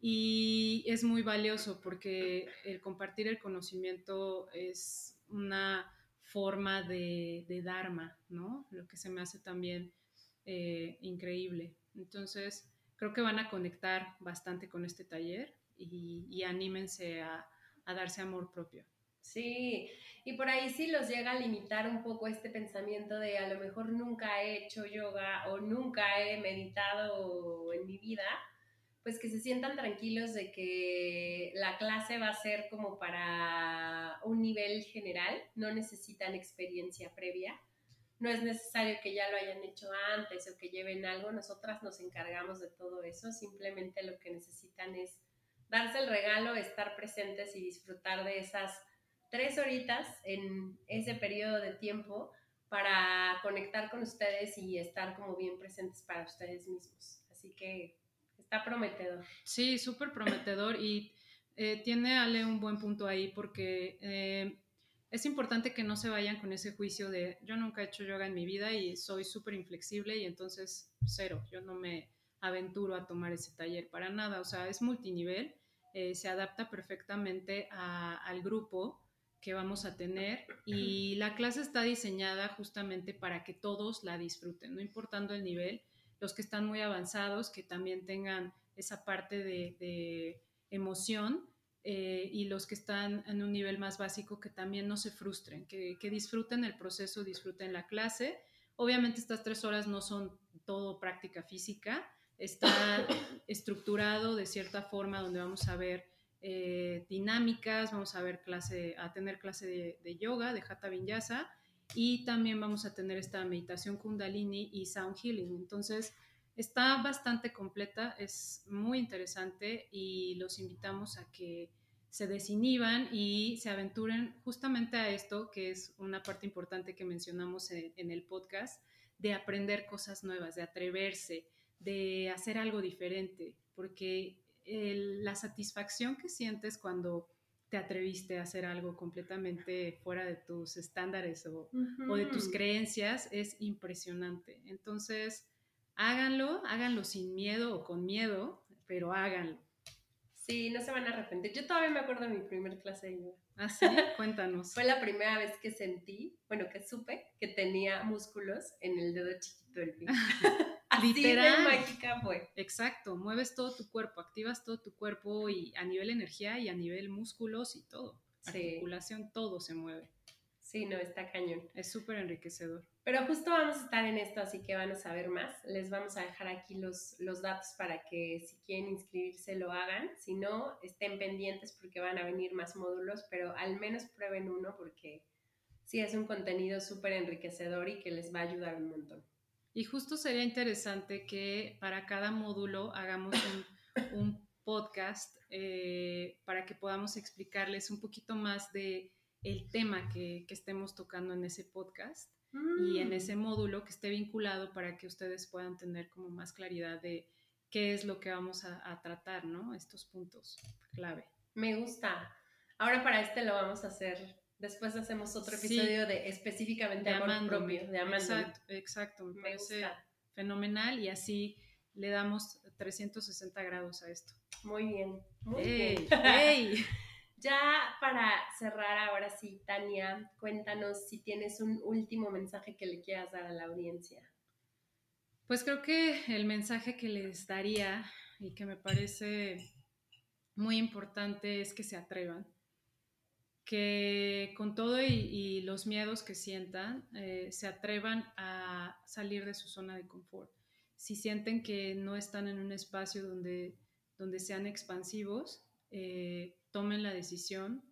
y es muy valioso porque el compartir el conocimiento es una forma de, Dharma, ¿no? Lo que se me hace también eh, increíble. Entonces, creo que van a conectar bastante con este taller y, anímense a, a, darse amor propio. Sí, y por ahí sí los llega a limitar un poco este pensamiento de a lo mejor nunca he hecho yoga o nunca he meditado en mi vida pues que se sientan tranquilos de que la clase va a ser como para un nivel general, no necesitan experiencia previa, no es necesario que ya lo hayan hecho antes o que lleven algo, nosotras nos encargamos de todo eso, simplemente lo que necesitan es darse el regalo, estar presentes y disfrutar de esas tres horitas en ese periodo de tiempo para conectar con ustedes y estar como bien presentes para ustedes mismos. Así que Está prometedor. Sí, súper prometedor y eh, tiene Ale un buen punto ahí porque eh, es importante que no se vayan con ese juicio de yo nunca he hecho yoga en mi vida y soy súper inflexible y entonces cero, yo no me aventuro a tomar ese taller para nada, o sea, es multinivel, eh, se adapta perfectamente al grupo que vamos a tener y la clase está diseñada justamente para que todos la disfruten, no importando el nivel, los que están muy avanzados, que también tengan esa parte de, emoción eh, y los que están en un nivel más básico, que también no se frustren, que, que disfruten el proceso, disfruten la clase. Obviamente estas tres horas no son todo práctica física, está estructurado de cierta forma donde vamos a ver eh, dinámicas, vamos a ver clase, a tener clase de, yoga, de Hatha Vinyasa, y también vamos a tener esta meditación Kundalini y Sound Healing. Entonces, está bastante completa, es muy interesante y los invitamos a que se desinhiban y se aventuren justamente a esto, que es una parte importante que mencionamos en el podcast, de aprender cosas nuevas, de atreverse, de hacer algo diferente, porque la satisfacción que sientes cuando te atreviste a hacer algo completamente fuera de tus estándares o, de tus creencias es impresionante. Entonces, háganlo, háganlo sin miedo o con miedo, pero háganlo. Sí, no se van a arrepentir. Yo todavía me acuerdo de mi primer clase de yoga. ¿Ah, sí? (laughs) Cuéntanos. Fue la primera vez que sentí, bueno, que supe que tenía músculos en el dedo chiquito del pie. (laughs) Literal. mágica fue. Exacto, mueves todo tu cuerpo, activas todo tu cuerpo y a nivel energía y a nivel músculos y todo. Articulación, todo se mueve. Sí, no, está cañón. Es súper enriquecedor. Pero justo vamos a estar en esto, así que van a saber más. Les vamos a dejar aquí los, los datos para que si quieren inscribirse lo hagan. Si no, estén pendientes porque van a venir más módulos, pero al menos prueben uno porque sí es un contenido súper enriquecedor y que les va a ayudar un montón. Y justo sería interesante que para cada módulo hagamos un, podcast eh, para que podamos explicarles un poquito más de el tema que, estemos tocando en ese podcast y en mm. ese módulo que esté vinculado para que ustedes puedan tener como más claridad de qué es lo que vamos a, a tratar, ¿no? Estos puntos clave. Me gusta. Ahora para este lo vamos a hacer Después hacemos otro episodio de específicamente de amor propio, de Exacto, exacto, me, parece fenomenal y así le damos 360 grados a esto. Muy bien, muy bien. (laughs) ya para cerrar ahora sí, Tania, cuéntanos si tienes un último mensaje que le quieras dar a la audiencia. Pues creo que el mensaje que les daría y que me parece muy importante es que se atrevan que con todo y, los miedos que sientan, eh, se atrevan a salir de su zona de confort. Si sienten que no están en un espacio donde, donde sean expansivos, eh, tomen la decisión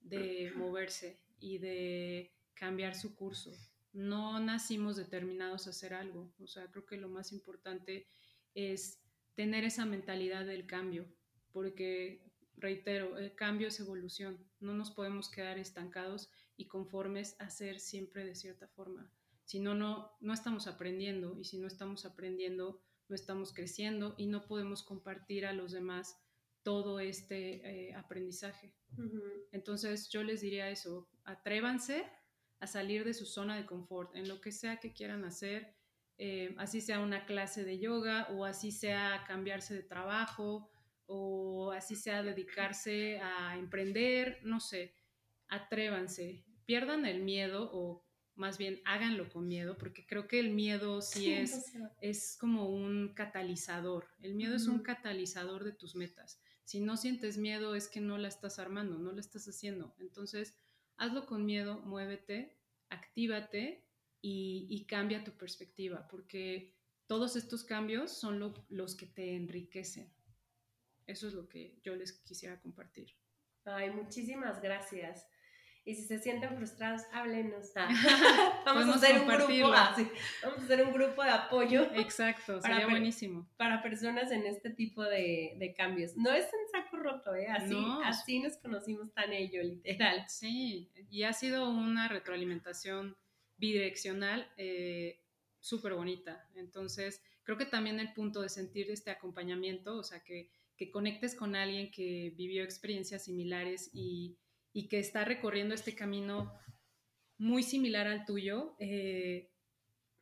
de (clears throat) moverse y de cambiar su curso. No nacimos determinados a hacer algo. O sea, creo que lo más importante es tener esa mentalidad del cambio, porque reitero, el cambio es evolución. No nos podemos quedar estancados y conformes a ser siempre de cierta forma. Si no, no, no estamos aprendiendo y si no estamos aprendiendo, no estamos creciendo y no podemos compartir a los demás todo este eh, aprendizaje. Entonces yo les diría eso, atrévanse a salir de su zona de confort en lo que sea que quieran hacer, eh, así sea una clase de yoga o así sea cambiarse de trabajo o así sea dedicarse a emprender, no sé, atrévanse, pierdan el miedo o más bien háganlo con miedo, porque creo que el miedo sí es, es como un catalizador, el miedo es un catalizador de tus metas. Si no sientes miedo es que no la estás armando, no la estás haciendo. Entonces, hazlo con miedo, muévete, actívate y, cambia tu perspectiva, porque todos estos cambios son los que te enriquecen. Eso es lo que yo les quisiera compartir. Ay, muchísimas gracias. Y si se sienten frustrados, háblenos. Ah. (laughs) (laughs) vamos a hacer un grupo, vamos a hacer un grupo de apoyo. (laughs) Exacto, sería buenísimo. Para personas en este tipo de, de, cambios. No es en saco roto, ¿eh? Así, así nos conocimos tan ello, literal. Sí, y ha sido una retroalimentación bidireccional eh, súper bonita. Entonces, creo que también el punto de sentir este acompañamiento, o sea, que que conectes con alguien que vivió experiencias similares y, que está recorriendo este camino muy similar al tuyo, eh,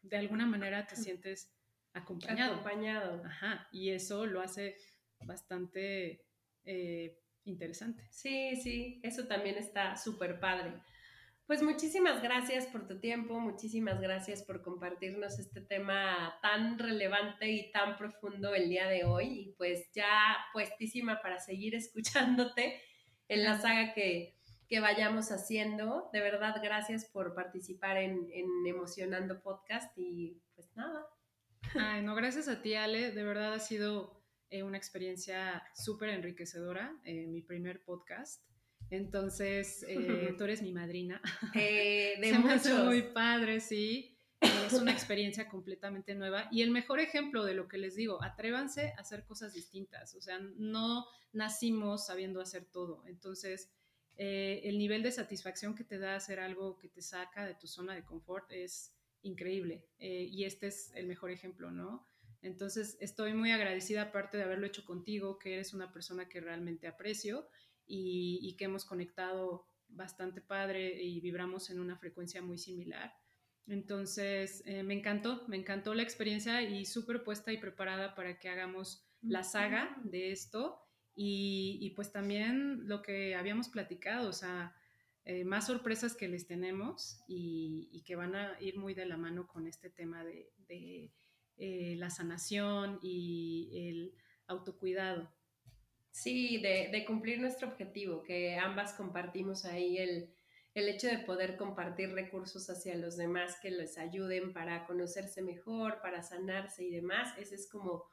de alguna manera te sientes acompañado. Acompañado. Ajá, y eso lo hace bastante eh, interesante. Sí, sí, eso también está súper padre. Pues muchísimas gracias por tu tiempo, muchísimas gracias por compartirnos este tema tan relevante y tan profundo el día de hoy y pues ya puestísima para seguir (laughs) escuchándote en la saga que, vayamos haciendo. De verdad, gracias por participar en, Emocionando Podcast y pues nada. Ay, no, gracias a ti, Ale. De verdad ha sido eh, una experiencia súper enriquecedora, eh, mi primer podcast. Entonces, eh, (laughs) tú eres mi madrina. de (laughs) Se me hace muy padre, sí. Es una (laughs) experiencia completamente nueva y el mejor ejemplo de lo que les digo, atrévanse a hacer cosas distintas, o sea, no nacimos sabiendo hacer todo, entonces eh, el nivel de satisfacción que te da hacer algo que te saca de tu zona de confort es increíble eh, y este es el mejor ejemplo, ¿no? Entonces estoy muy agradecida aparte de haberlo hecho contigo, que eres una persona que realmente aprecio y, que hemos conectado bastante padre y vibramos en una frecuencia muy similar. Entonces, eh, me encantó, me encantó la experiencia y súper puesta y preparada para que hagamos la saga de esto y, pues también lo que habíamos platicado, o sea, eh, más sorpresas que les tenemos y, que van a ir muy de la mano con este tema de, eh, la sanación y el autocuidado. Sí, de, cumplir nuestro objetivo, que ambas compartimos ahí el, hecho de poder compartir recursos hacia los demás que les ayuden para conocerse mejor, para sanarse y demás. Ese es como,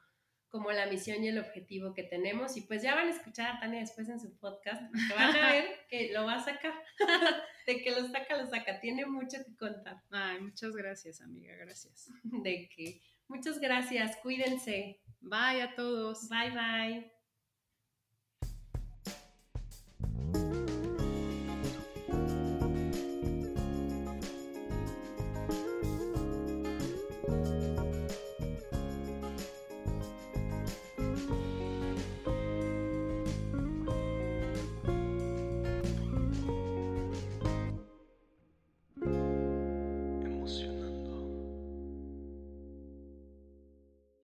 como la misión y el objetivo que tenemos. Y pues ya van a escuchar a Tania después en su podcast, que van a ver (laughs) que lo va a sacar. (laughs) de que lo saca, lo saca. Tiene mucho que contar. Ay, muchas gracias, amiga, gracias. (laughs) De que, muchas gracias, cuídense. Bye a todos. Bye, bye.